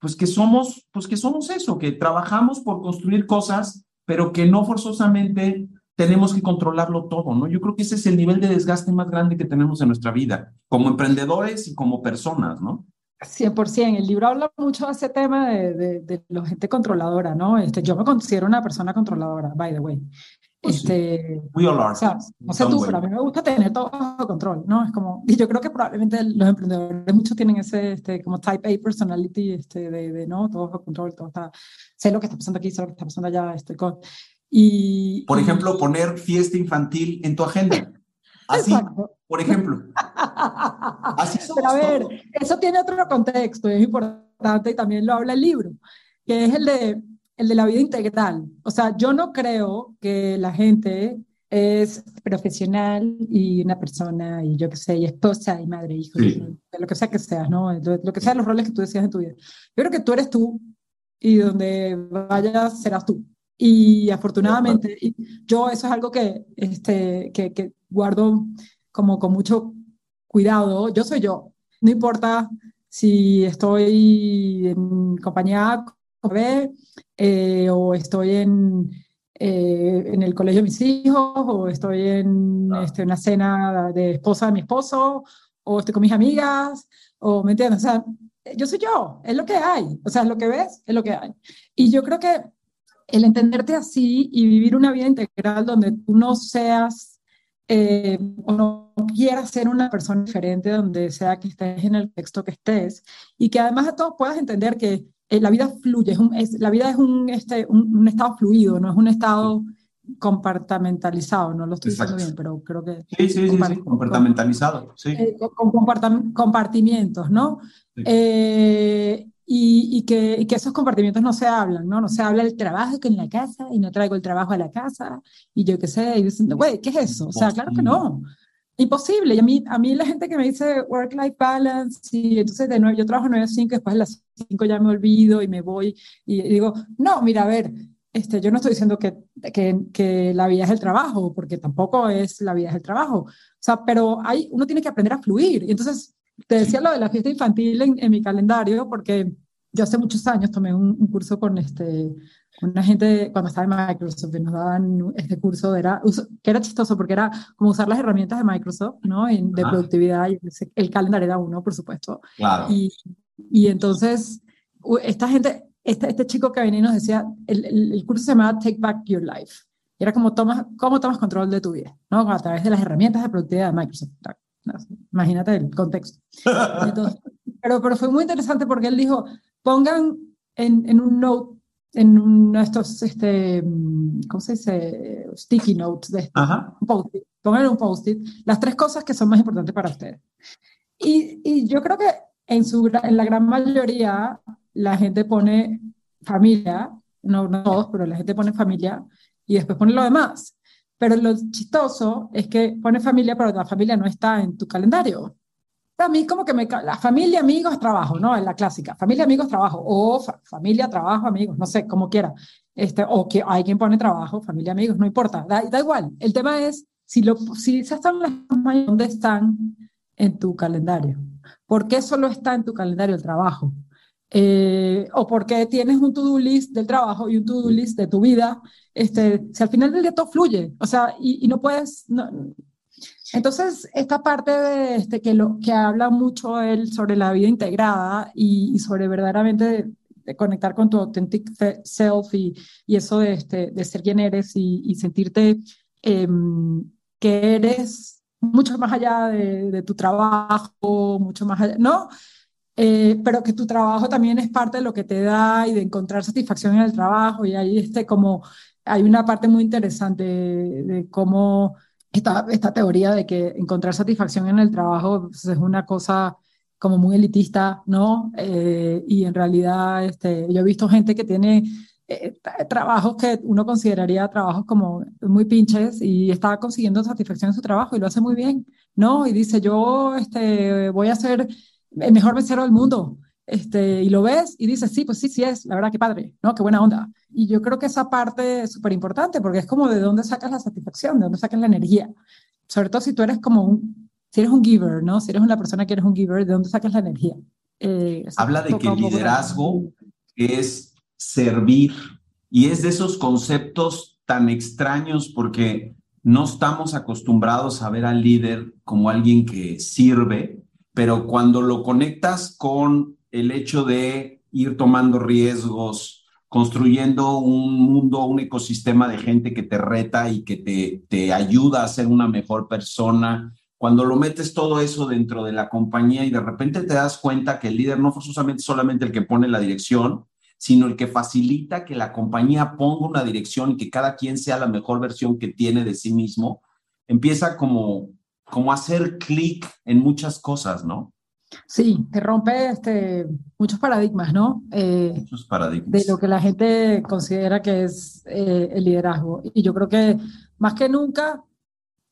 pues que somos pues que somos eso, que trabajamos por construir cosas, pero que no forzosamente tenemos que controlarlo todo, ¿no? Yo creo que ese es el nivel de desgaste más grande que tenemos en nuestra vida, como emprendedores y como personas, ¿no? 100%. El libro habla mucho de ese tema de, de, de la gente controladora, ¿no? Este, yo me considero una persona controladora, by the way. Pues Este, We all are. o sea, no sé tú, pero a mí me gusta tener todo bajo control, ¿no? Es como, y yo creo que probablemente los emprendedores muchos tienen ese, este, como type A personality, este, de, de, ¿no? Todo bajo control, todo está, sé lo que está pasando aquí, sé lo que está pasando allá, estoy con, y... Por ejemplo, poner fiesta infantil en tu agenda. Así, Exacto. por ejemplo. Así somos Pero a ver, todos. eso tiene otro contexto, es importante y también lo habla el libro, que es el de, el de la vida integral. O sea, yo no creo que la gente es profesional y una persona, y yo qué sé, y esposa y madre, hijo, Sí. de lo que sea que seas, ¿no? Lo, lo que sean los roles que tú decías en tu vida. Yo creo que tú eres tú y donde vayas serás tú. Y afortunadamente, y yo eso es algo que, este, que, que guardo como con mucho cuidado. Yo soy yo. No importa si estoy en compañía con bebé, eh, o estoy en, eh, en el colegio de mis hijos, o estoy en este, una cena de esposa de mi esposo, o estoy con mis amigas, o me entiendes. O sea, yo soy yo, es lo que hay. O sea, es lo que ves, es lo que hay. Y yo creo que el entenderte así y vivir una vida integral donde tú no seas eh, o no quieras ser una persona diferente donde sea que estés en el texto que estés y que además de todo puedas entender que eh, la vida fluye, es un, es, la vida es un, este, un, un, estado fluido, no es un estado compartamentalizado, no lo estoy Exacto. diciendo bien, pero creo que... Sí, sí, sí, sí, compartamentalizado, sí. Eh, con compartimientos, ¿no? Sí. Y, y, que, y que esos compartimientos no se hablan, ¿no? No se habla del trabajo que en la casa y no traigo el trabajo a la casa y yo qué sé, y dicen, güey, ¿qué es eso? O sea, claro que no. Imposible. Y a mí, a mí la gente que me dice work-life balance, y entonces de nuevo, yo trabajo 9 a 5, después de las 5 ya me olvido y me voy y digo, no, mira, a ver, este, yo no estoy diciendo que, que, que, la vida es el trabajo, porque tampoco es la vida es el trabajo. O sea, pero hay, uno tiene que aprender a fluir. Y entonces, te decía lo de la fiesta infantil en, en mi calendario, porque yo hace muchos años tomé un, un curso con este, con una gente, cuando estaba en Microsoft, y nos daban este curso, era, que era chistoso porque era como usar las herramientas de Microsoft, ¿no? En, de productividad, y el calendario era uno, por supuesto. Claro. Y, y entonces, esta gente, este, este chico que venía y nos decía, el, el, el, curso se llamaba Take Back Your Life. Y era como tomas, cómo tomas control de tu vida, ¿no? A través de las herramientas de productividad de Microsoft. Imagínate el contexto. Entonces, pero, pero fue muy interesante porque él dijo, pongan en, en un note, en uno de estos, este, ¿cómo se dice? Sticky notes de este, un post-it, pongan en un post-it las tres cosas que son más importantes para ustedes. Y, y yo creo que en, su, en la gran mayoría la gente pone familia, no, no todos, pero la gente pone familia y después pone lo demás. Pero lo chistoso es que pone familia, pero la familia no está en tu calendario. A mí como que me... La familia, amigos, trabajo, ¿no? En la clásica. Familia, amigos, trabajo. O fa familia, trabajo, amigos, no sé, como quiera. Este, o que hay quien pone trabajo, familia, amigos, no importa. Da, da igual. El tema es si, lo, si esas están las ¿dónde están en tu calendario? ¿Por qué solo está en tu calendario el trabajo? Eh, o porque tienes un to-do list del trabajo y un to-do list de tu vida, este, si al final del día todo fluye, o sea, y, no puedes... Entonces, esta parte de este, que, lo, que habla mucho él sobre la vida integrada y, sobre verdaderamente de, de, conectar con tu authentic self y, y eso de, este, de ser quien eres y, sentirte eh, que eres mucho más allá de, de, tu trabajo, mucho más allá, ¿no? Eh, pero que tu trabajo también es parte de lo que te da y de encontrar satisfacción en el trabajo. Y ahí este, como, hay una parte muy interesante de, cómo esta, esta teoría de que encontrar satisfacción en el trabajo pues, es una cosa como muy elitista, ¿no? Eh, y en realidad este, yo he visto gente que tiene eh, trabajos que uno consideraría trabajos como muy pinches y está consiguiendo satisfacción en su trabajo y lo hace muy bien, ¿no? Y dice, yo este, voy a ser el mejor mesero del mundo. Este, y lo ves y dices, sí, pues sí, sí es, la verdad, qué padre, ¿no? Qué buena onda. Y yo creo que esa parte es súper importante porque es como de dónde sacas la satisfacción, de dónde sacas la energía. Sobre todo si tú eres como un, si eres un giver, ¿no? Si eres una persona que eres un giver, ¿de dónde sacas la energía? Eh, Habla de que el liderazgo es servir y es de esos conceptos tan extraños porque no estamos acostumbrados a ver al líder como alguien que sirve, pero cuando lo conectas con el hecho de ir tomando riesgos, construyendo un mundo, un ecosistema de gente que te reta y que te, te ayuda a ser una mejor persona, cuando lo metes todo eso dentro de la compañía y de repente te das cuenta que el líder no forzosamente solamente el que pone la dirección, sino el que facilita que la compañía ponga una dirección y que cada quien sea la mejor versión que tiene de sí mismo, empieza como como hacer clic en muchas cosas, ¿no? Sí, te rompe este, muchos paradigmas, ¿no? Eh, muchos paradigmas. De lo que la gente considera que es eh, el liderazgo. Y yo creo que más que nunca,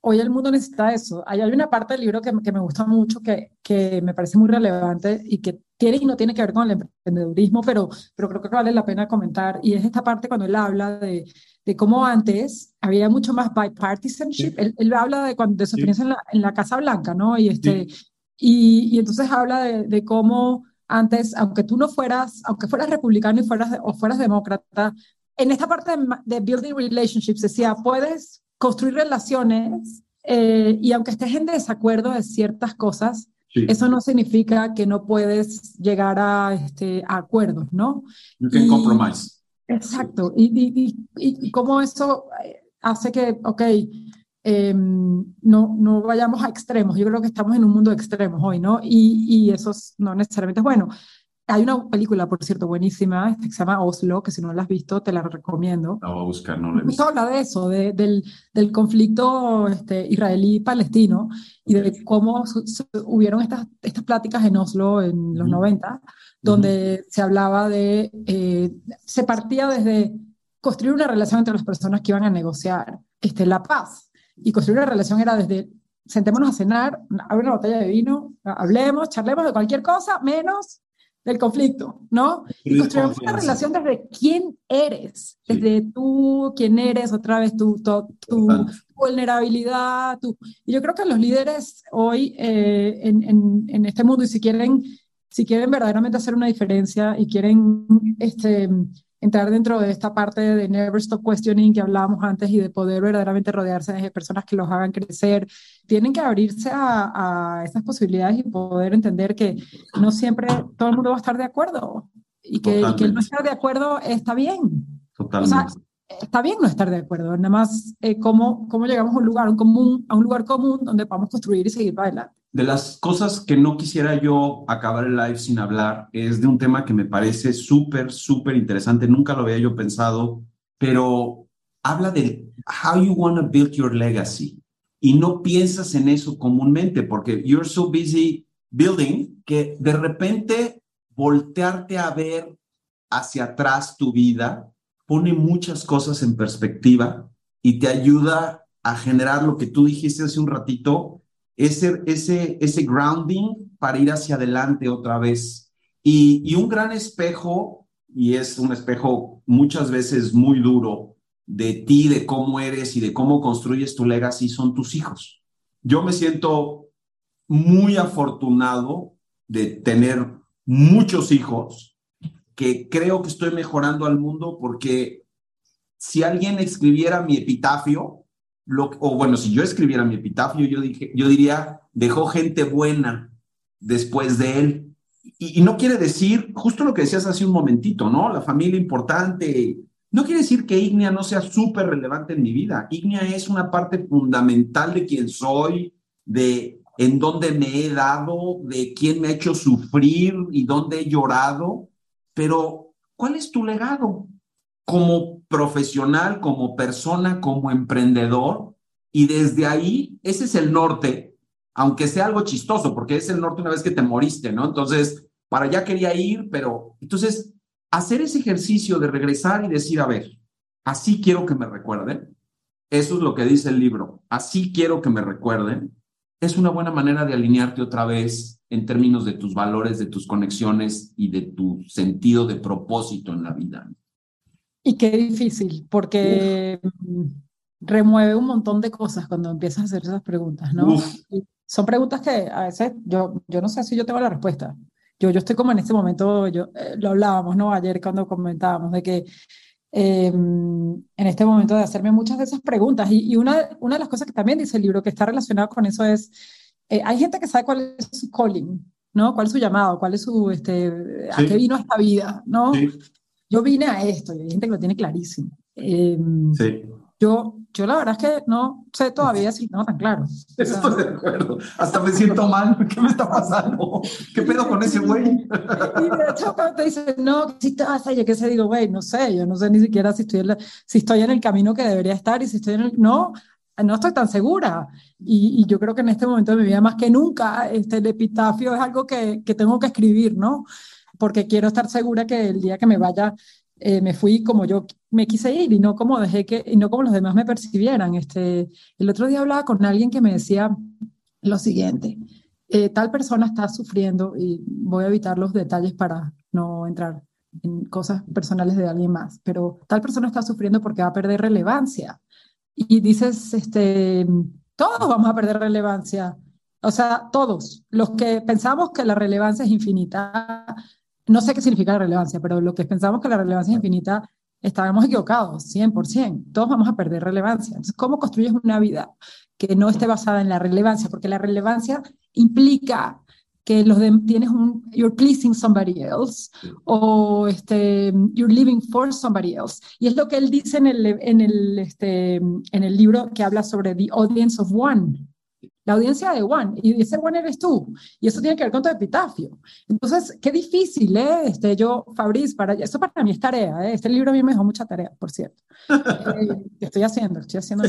hoy el mundo necesita eso. Hay, hay una parte del libro que, que me gusta mucho, que, que, me parece muy relevante y que tiene y no tiene que ver con el emprendedurismo, pero, pero creo que vale la pena comentar. Y es esta parte cuando él habla de de cómo antes había mucho más bipartisanship. Él, él, habla de, cuando, de su experiencia en, la, en, la, Casa Blanca, ¿no? Y, este, y, y, entonces habla de, de, cómo antes, aunque tú no fueras, aunque fueras republicano y fueras, o fueras demócrata, en esta parte de, de building relationships decía, puedes construir relaciones eh, y aunque estés en desacuerdo de ciertas cosas, Sí. Eso no significa que no puedes llegar a, este, a acuerdos, ¿no? You can y, compromise. Exacto, y, y, y, y cómo eso eh, hace que, ok, eh, no, no vayamos a extremos. Yo creo que estamos en un mundo de extremos hoy, ¿no? Y, y eso no necesariamente es bueno. Hay una película, por cierto, buenísima, este, que se llama Oslo, que si no la has visto, te la recomiendo. La voy a buscar, no la he visto. Habla de eso, de, del, del, conflicto este, israelí-palestino y de cómo su, su, hubieron estas, estas pláticas en Oslo en los uh -huh. 90, donde uh -huh. se hablaba de, eh, se partía desde construir una relación entre las personas que iban a negociar este, la paz. Y construir una relación era desde sentémonos a cenar, abre una botella de vino, hablemos, charlemos de cualquier cosa, menos del conflicto, ¿no? Y construimos una relación desde quién eres, sí. desde tú, quién eres, otra vez tu, tu, tu vulnerabilidad. Tu... Y yo creo que los líderes hoy eh, en, en, en, este mundo, y si quieren, si quieren verdaderamente hacer una diferencia y quieren este, entrar dentro de esta parte de never stop questioning que hablábamos antes y de poder verdaderamente rodearse de personas que los hagan crecer, tienen que abrirse a, a esas posibilidades y poder entender que no siempre todo el mundo va a estar de acuerdo y que, y que no estar de acuerdo está bien. Totalmente. O sea, está bien no estar de acuerdo, nada más eh, cómo, cómo llegamos a un lugar un común, a un lugar común donde podamos construir y seguir para adelante. De las cosas que no quisiera yo acabar el live sin hablar es de un tema que me parece súper, súper interesante. Nunca lo había yo pensado, pero habla de how you want to build your legacy. Y no piensas en eso comúnmente porque you're so busy building que de repente voltearte a ver hacia atrás tu vida pone muchas cosas en perspectiva y te ayuda a generar lo que tú dijiste hace un ratito, ese, ese, ese grounding para ir hacia adelante otra vez. Y, y un gran espejo, y es un espejo muchas veces muy duro de ti, de cómo eres y de cómo construyes tu legacy, son tus hijos. Yo me siento muy afortunado de tener muchos hijos que creo que estoy mejorando al mundo porque si alguien escribiera mi epitafio, lo, o bueno, si yo escribiera mi epitafio, yo, dije, yo diría, dejó gente buena después de él. Y, y, no quiere decir, justo lo que decías hace un momentito, ¿no? La familia importante. No quiere decir que Ignia no sea súper relevante en mi vida. Ignia es una parte fundamental de quién soy, de en dónde me he dado, de quién me ha hecho sufrir y dónde he llorado, pero ¿cuál es tu legado? Como profesional, como persona, como emprendedor, y desde ahí, ese es el norte, aunque sea algo chistoso, porque es el norte una vez que te moriste, ¿no? Entonces, para allá quería ir, pero entonces, hacer ese ejercicio de regresar y decir, a ver, así quiero que me recuerden, eso es lo que dice el libro, así quiero que me recuerden, es una buena manera de alinearte otra vez en términos de tus valores, de tus conexiones y de tu sentido de propósito en la vida. Y qué difícil, porque remueve un montón de cosas cuando empiezas a hacer esas preguntas, ¿no? Son preguntas que a veces yo, yo no sé si yo tengo la respuesta. Yo, yo estoy como en este momento, yo, eh, lo hablábamos, ¿no? Ayer cuando comentábamos de que Em, en este momento de hacerme muchas de esas preguntas. Y, y, una, una de las cosas que también dice el libro que está relacionado con eso es, eh, hay gente que sabe cuál es su calling, ¿no? ¿Cuál es su llamado? ¿Cuál es su, este, a qué vino esta vida, ¿no? Yo vine a esto y hay gente que lo tiene clarísimo. Eh, sí. Yo, yo la verdad es que no sé todavía si no tan claro. Estoy de acuerdo. Hasta me siento mal. ¿Qué me está pasando? ¿Qué pedo con ese güey? Y de hecho, cuando te dicen, no, si te vas a qué sé, digo, güey, no sé, yo no sé ni siquiera si estoy, en si estoy en el camino que debería estar y si estoy en el. No, no estoy tan segura. Y, y, yo creo que en este momento de mi vida, más que nunca, este, el epitafio es algo que, que tengo que escribir, ¿no? Porque quiero estar segura que el día que me vaya eh, me fui como yo me quise ir y no como dejé que, y no como los demás me percibieran. Este, el otro día hablaba con alguien que me decía lo siguiente, eh, tal persona está sufriendo y voy a evitar los detalles para no entrar en cosas personales de alguien más, pero tal persona está sufriendo porque va a perder relevancia. Y dices, este, todos vamos a perder relevancia. O sea, todos. Los que pensamos que la relevancia es infinita, no sé qué significa la relevancia, pero lo que pensamos que la relevancia es infinita, estábamos equivocados, 100%. Todos vamos a perder relevancia. Entonces, ¿cómo construyes una vida que no esté basada en la relevancia? Porque la relevancia implica que los de, tienes un, you're pleasing somebody else o este, you're living for somebody else. Y es lo que él dice en el, en el, este, en el libro que habla sobre the audience of one la audiencia de One, y ese One eres tú, y eso tiene que ver con tu epitafio. Entonces, qué difícil, ¿eh? Este, yo, Fabriz, para, esto para mí es tarea, ¿eh? Este libro a mí me dejó mucha tarea, por cierto. Eh, estoy haciendo, estoy haciendo.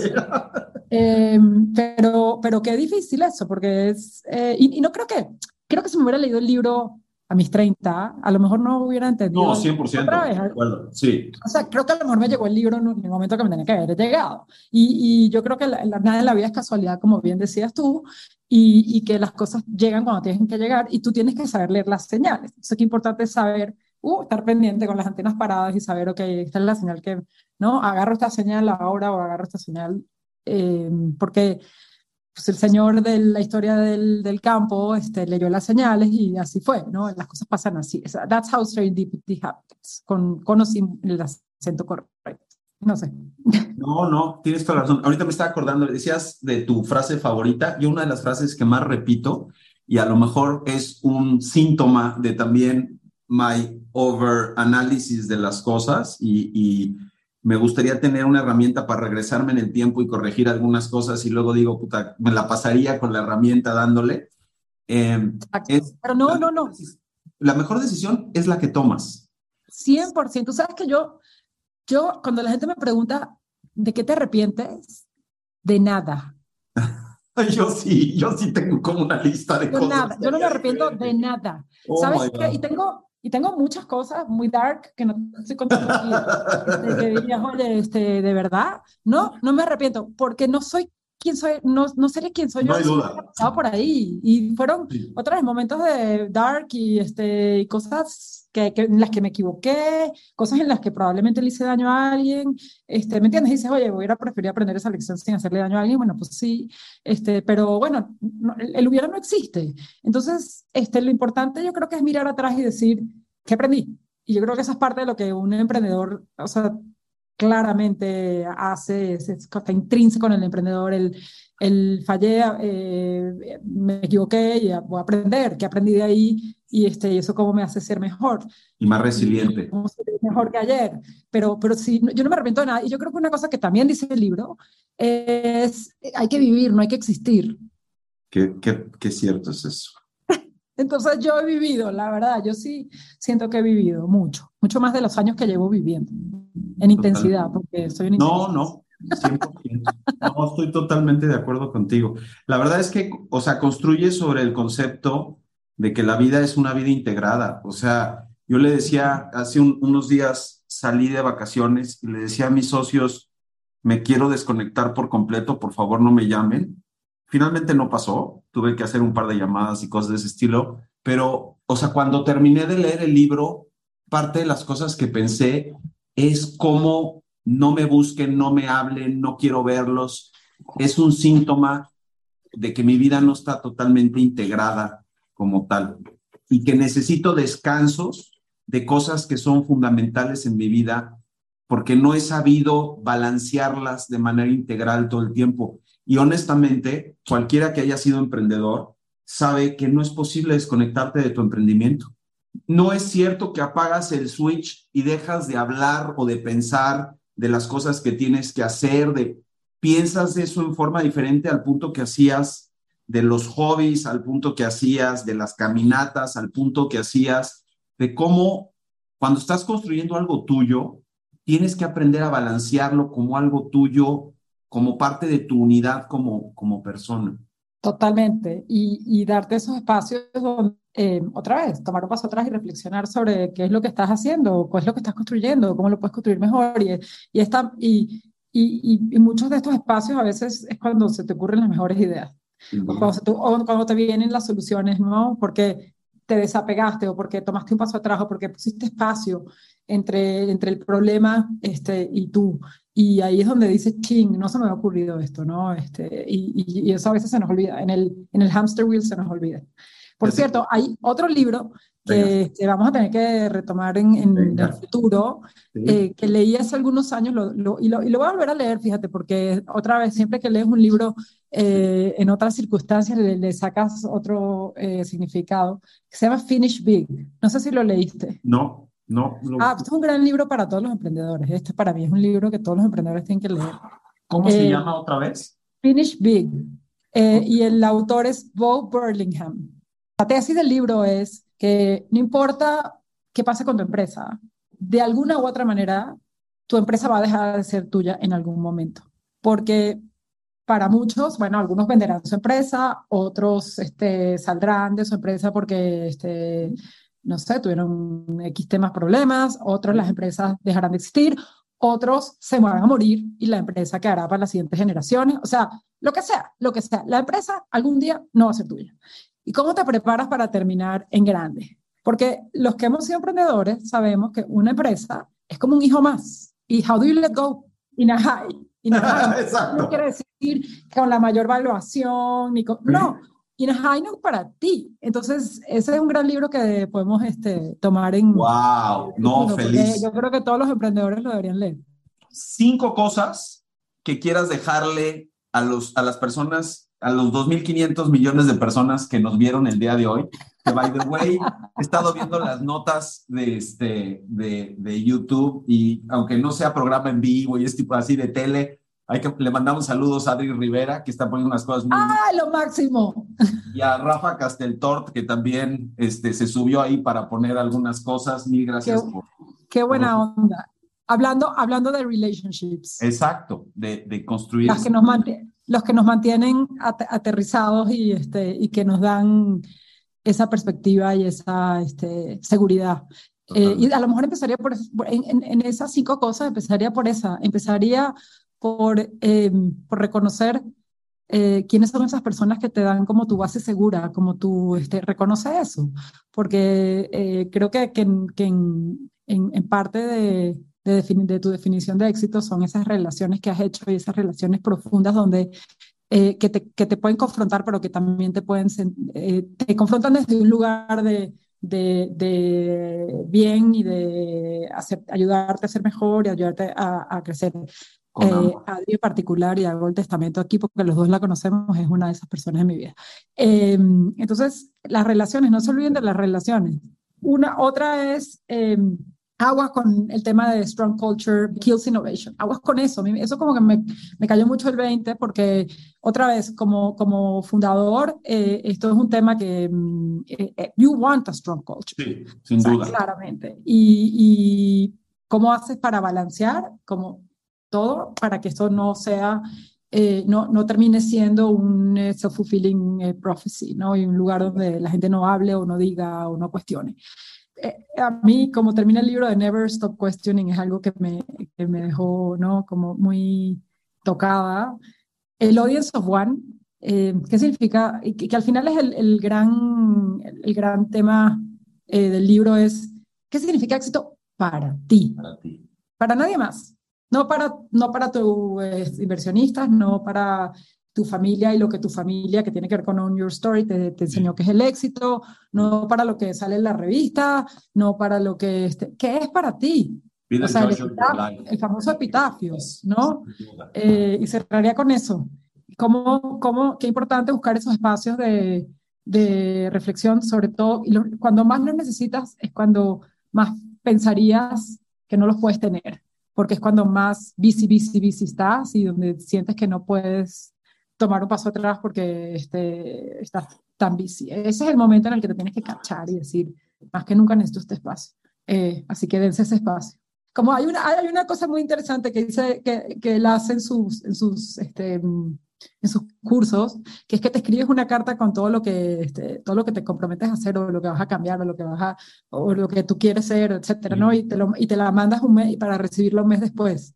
Eh, pero, pero qué difícil eso, porque es, eh, y, y, no creo que, creo que si me hubiera leído el libro a mis 30, a lo mejor no hubiera entendido. No, 100%. Otra vez. sí. O sea, creo que a lo mejor me llegó el libro en el momento que me tenía que haber llegado. Y, y yo creo que la, nada en la vida es casualidad, como bien decías tú, y, y, que las cosas llegan cuando tienen que llegar y tú tienes que saber leer las señales. Entonces, qué importante es saber, uh, estar pendiente con las antenas paradas y saber, ok, esta es la señal que, ¿no? Agarro esta señal ahora o agarro esta señal, eh, porque pues el señor de la historia del, del, campo este, leyó las señales y así fue, ¿no? Las cosas pasan así. That's how serendipity happens, con, con sin el acento correcto. No sé. No, no, tienes toda la razón. Ahorita me estaba acordando, decías de tu frase favorita. y una de las frases que más repito, y a lo mejor es un síntoma de también my over análisis de las cosas y, y me gustaría tener una herramienta para regresarme en el tiempo y corregir algunas cosas y luego digo, puta, me la pasaría con la herramienta dándole. Eh, Pero no, no, no. La mejor decisión es la que tomas. 100%. Sabes que yo, yo, cuando la gente me pregunta, ¿de qué te arrepientes? De nada. yo sí, yo sí tengo como una lista de cosas. Nada, yo no me arrepiento de nada. Oh ¿Sabes qué? Y tengo, y tengo muchas cosas muy dark que no estoy contando aquí. Este, que dirías, oye, este, de verdad, no, no me arrepiento, porque no soy quién soy, no, no seré quién soy no yo. Hay duda. Estaba por ahí. Y fueron otros momentos de dark y, este, y cosas que, que, en las que me equivoqué, cosas en las que probablemente le hice daño a alguien. Este, ¿Me entiendes? dices, oye, voy a preferir aprender esa lección sin hacerle daño a alguien. Bueno, pues sí. Este, pero bueno, no, el, hubiera no existe. Entonces, este, lo importante yo creo que es mirar atrás y decir, ¿qué aprendí? Y yo creo que esa es parte de lo que un emprendedor, o sea, claramente hace, es, está intrínseco en el emprendedor, el, el fallé, eh, me equivoqué y voy a aprender, que aprendí de ahí y, este, eso cómo me hace ser mejor. Y más resiliente. Ser mejor que ayer. Pero, pero sí, yo no me arrepiento de nada. Y yo creo que una cosa que también dice el libro es, hay que vivir, no hay que existir. Qué, qué, qué cierto es eso. Entonces yo he vivido, la verdad, yo sí siento que he vivido mucho, mucho más de los años que llevo viviendo, en intensidad, porque soy un No, no, 100%. No, estoy totalmente de acuerdo contigo. La verdad es que, o sea, construye sobre el concepto de que la vida es una vida integrada. O sea, yo le decía, hace unos días salí de vacaciones y le decía a mis socios, me quiero desconectar por completo, por favor no me llamen. Finalmente no pasó, tuve que hacer un par de llamadas y cosas de ese estilo, pero, o sea, cuando terminé de leer el libro, parte de las cosas que pensé es cómo no me busquen, no me hablen, no quiero verlos. Es un síntoma de que mi vida no está totalmente integrada como tal y que necesito descansos de cosas que son fundamentales en mi vida porque no he sabido balancearlas de manera integral todo el tiempo. Y honestamente, cualquiera que haya sido emprendedor sabe que no es posible desconectarte de tu emprendimiento. No es cierto que apagas el switch y dejas de hablar o de pensar de las cosas que tienes que hacer, de piensas eso en forma diferente al punto que hacías de los hobbies, al punto que hacías de las caminatas, al punto que hacías de cómo cuando estás construyendo algo tuyo, tienes que aprender a balancearlo como algo tuyo, como parte de tu unidad como, como persona. Totalmente. Y, y darte esos espacios donde eh, otra vez, tomar un paso atrás y reflexionar sobre qué es lo que estás haciendo, cuál es lo que estás construyendo, cómo lo puedes construir mejor. Y, y, esta, y, y, y, muchos de estos espacios a veces es cuando se te ocurren las mejores ideas. o, cuando te, o cuando te vienen las soluciones, ¿no? Porque te desapegaste o porque tomaste un paso atrás o porque pusiste espacio entre, entre el problema este, y tú. Y ahí es donde dices, ching, no se me ha ocurrido esto, ¿no? Este, y, y, eso a veces se nos olvida, en el, en el hamster wheel se nos olvida. Por cierto, hay otro libro que, vamos a tener que retomar en, en el futuro, eh, que leí hace algunos años lo, y, lo, y, lo, voy a volver a leer, fíjate, porque otra vez, siempre que lees un libro eh, en otras circunstancias, le, sacas otro eh, significado, que se llama Finish Big. No sé si lo leíste. No, no. no. Ah, este es un gran libro para todos los emprendedores. Este para mí es un libro que todos los emprendedores tienen que leer. ¿Cómo se llama otra vez? Finish Big. Y el autor es Bo Burlingham. La tesis del libro es que no importa qué pase con tu empresa, de alguna u otra manera, tu empresa va a dejar de ser tuya en algún momento. Porque para muchos, bueno, algunos venderán su empresa, otros este, saldrán de su empresa porque, este, no sé, tuvieron X temas problemas, otros las empresas dejarán de existir, otros se van a morir y la empresa quedará para las siguientes generaciones. O sea, lo que sea, lo que sea, la empresa algún día no va a ser tuya. ¿Y cómo te preparas para terminar en grande? Porque los que hemos sido emprendedores sabemos que una empresa es como un hijo más. ¿Y how do you let go? In a high. In a high. No quiere decir con la mayor valuación, ni no. High no para ti. Entonces, ese es un gran libro que podemos este, tomar en... ¡Wow! No, feliz. Yo creo que todos los emprendedores lo deberían leer. Cinco cosas que quieras dejarle a, los, a las personas a los 2.500 millones de personas que nos vieron el día de hoy. Que, by the way, he estado viendo las notas de, este, de, de YouTube y aunque no sea programa en vivo y es tipo así de tele, hay que, le mandamos saludos a Adri Rivera, que está poniendo unas cosas muy... ¡Ah, lo máximo! Y a Rafa Casteltort, que también este, se subió ahí para poner algunas cosas. Mil gracias qué, por... Qué buena onda. Hablando, hablando de relationships. Exacto, de, de construir... Las que nos mantienen los que nos mantienen aterrizados y, este, y que nos dan esa perspectiva y esa este, seguridad. Eh, y a lo mejor empezaría por, en, en, esas cinco cosas, empezaría por esa, empezaría por, eh, por reconocer eh, quiénes son esas personas que te dan como tu base segura, como tú este, reconoce eso, porque creo que, que, que en, en, parte de, de, de, tu definición de éxito son esas relaciones que has hecho y esas relaciones profundas donde eh, que, te, que, te, pueden confrontar, pero que también te pueden eh, te confrontan desde un lugar de, de, de bien y de hacer, ayudarte a ser mejor y ayudarte a, a crecer. Eh, a Dios particular y hago el testamento aquí porque los dos la conocemos, es una de esas personas en mi vida. Eh, entonces, las relaciones, no se olviden de las relaciones. Una, otra es eh, aguas con el tema de strong culture kills innovation, aguas con eso, eso como que me, me cayó mucho el 20 porque otra vez como, como fundador, eh, esto es un tema que mm, eh, eh, you want a strong culture. Sí, sin duda. Claramente. Y, y, cómo haces para balancear como todo para que esto no sea no, no, termine siendo un self-fulfilling prophecy, ¿no? Y un lugar donde la gente no hable o no diga o no cuestione. Eh, a mí, como termina el libro de Never Stop Questioning, es algo que me, que me dejó, ¿no? Como muy tocada. El Audience of One, eh, ¿qué significa? Y que, al final es el, el gran, el gran tema eh, del libro es, ¿qué significa éxito para ti? Para ti. Para nadie más. No para, no para tus inversionistas, no para tu familia y lo que tu familia, que tiene que ver con On Your Story, te, te enseñó que es el éxito, no para lo que sale en la revista, no para lo que... Este, ¿Qué es para ti? O sea, el, famoso epitafios, ¿no? Eh, y cerraría con eso. ¿Cómo, cómo, qué importante buscar esos espacios de, de reflexión, sobre todo, y cuando más los necesitas es cuando más pensarías que no los puedes tener, porque es cuando más bici, bici, bici estás y donde sientes que no puedes tomar un paso atrás porque este, estás tan bici. Ese es el momento en el que te tienes que cachar y decir, más que nunca necesito este espacio. Eh, así que dense ese espacio. Como hay una, hay una cosa muy interesante que dice que, que él hace en sus, sus, este, en sus cursos, que es que te escribes una carta con todo lo que, este, todo lo que te comprometes a hacer o lo que vas a cambiar o lo que vas a, o lo que tú quieres ser, etcétera, ¿no? Y te, lo, y te la mandas un mes para recibirlo un mes después.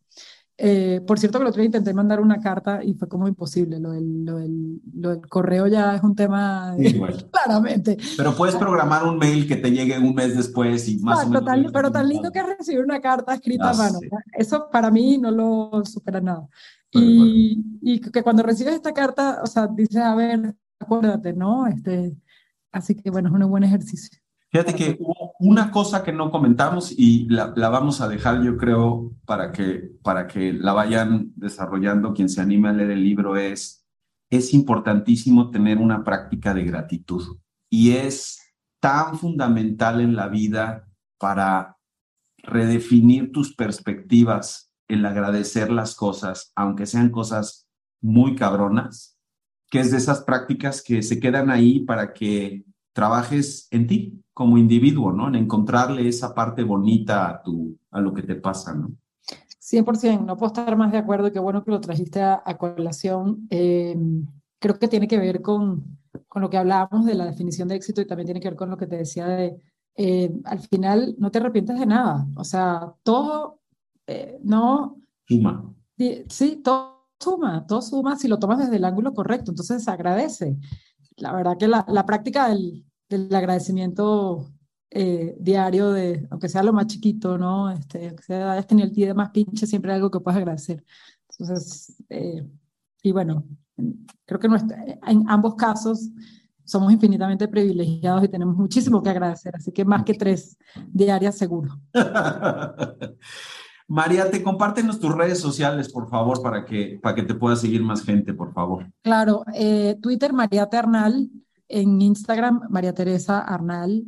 Eh, por cierto, que el otro día intenté mandar una carta y fue como imposible. Lo del, lo del, lo del correo ya es un tema, claramente. Pero puedes programar un mail que te llegue un mes después y más o menos. pero tan lindo que recibir una carta escrita a ah, mano. Eso para mí no lo supera nada. Y, y, que cuando recibes esta carta, o sea, dices, a ver, acuérdate, ¿no? Este, así que bueno, es un buen ejercicio. Fíjate que una cosa que no comentamos y la, vamos a dejar, yo creo, para que, para que la vayan desarrollando quien se anime a leer el libro es, es importantísimo tener una práctica de gratitud y es tan fundamental en la vida para redefinir tus perspectivas, el agradecer las cosas, aunque sean cosas muy cabronas, que es de esas prácticas que se quedan ahí para que trabajes en ti como individuo, ¿no? En encontrarle esa parte bonita a, tu, a lo que te pasa, ¿no? 100%, no puedo estar más de acuerdo, qué bueno que lo trajiste a, colación. Em, creo que tiene que ver con, con lo que hablábamos de la definición de éxito y también tiene que ver con lo que te decía de, eh, al final no te arrepientes de nada, o sea, todo, eh, no... Suma. Sí, todo suma, todo suma si lo tomas desde el ángulo correcto, entonces agradece. La verdad que la, la práctica del, del agradecimiento eh, diario de, aunque sea lo más chiquito, ¿no? Este, aunque sea, hayas tenido el día más pinche, siempre hay algo que puedes agradecer. Entonces, eh, y bueno, creo que en ambos casos somos infinitamente privilegiados y tenemos muchísimo que agradecer, así que más que tres diarias seguro. María, te compártenos tus redes sociales, por favor, para que, para que te pueda seguir más gente, por favor. Claro, eh, Twitter, María Ternal, en Instagram, María Teresa Arnal.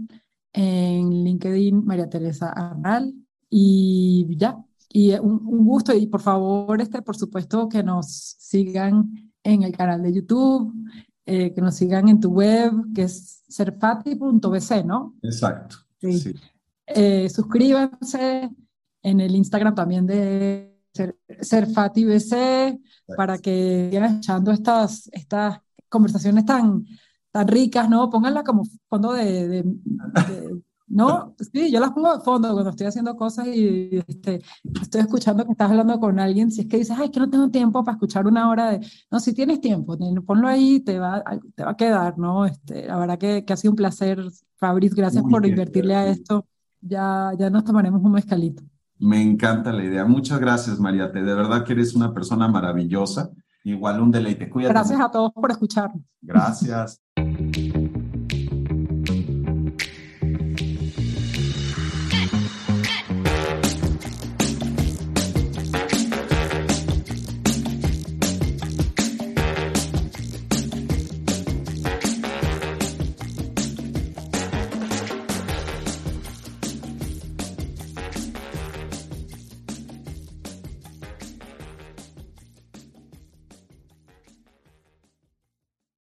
En LinkedIn, María Teresa Arnal. Y ya. Y un, gusto. Y por favor, este, por supuesto, que nos sigan en el canal de YouTube, eh, que nos sigan en tu web, que es serfati.bc, ¿no? Exacto. Sí. Eh, suscríbanse en el Instagram también de SerfatiBC para que sigan echando estas, estas conversaciones tan, tan ricas, ¿no? Pónganla como fondo de, ¿no? Sí, yo las pongo de fondo cuando estoy haciendo cosas y este, estoy escuchando que estás hablando con alguien, si es que dices, ay, que no tengo tiempo para escuchar una hora de, no, si tienes tiempo, ponlo ahí, te va, te va a quedar, ¿no? Este, la verdad que, que ha sido un placer, Fabriz, gracias por invertirle a esto, ya, ya nos tomaremos un mezcalito. Me encanta la idea. Muchas gracias, María. De verdad que eres una persona maravillosa. Igual un deleite. Cuídate. Gracias a todos por escucharnos. Gracias.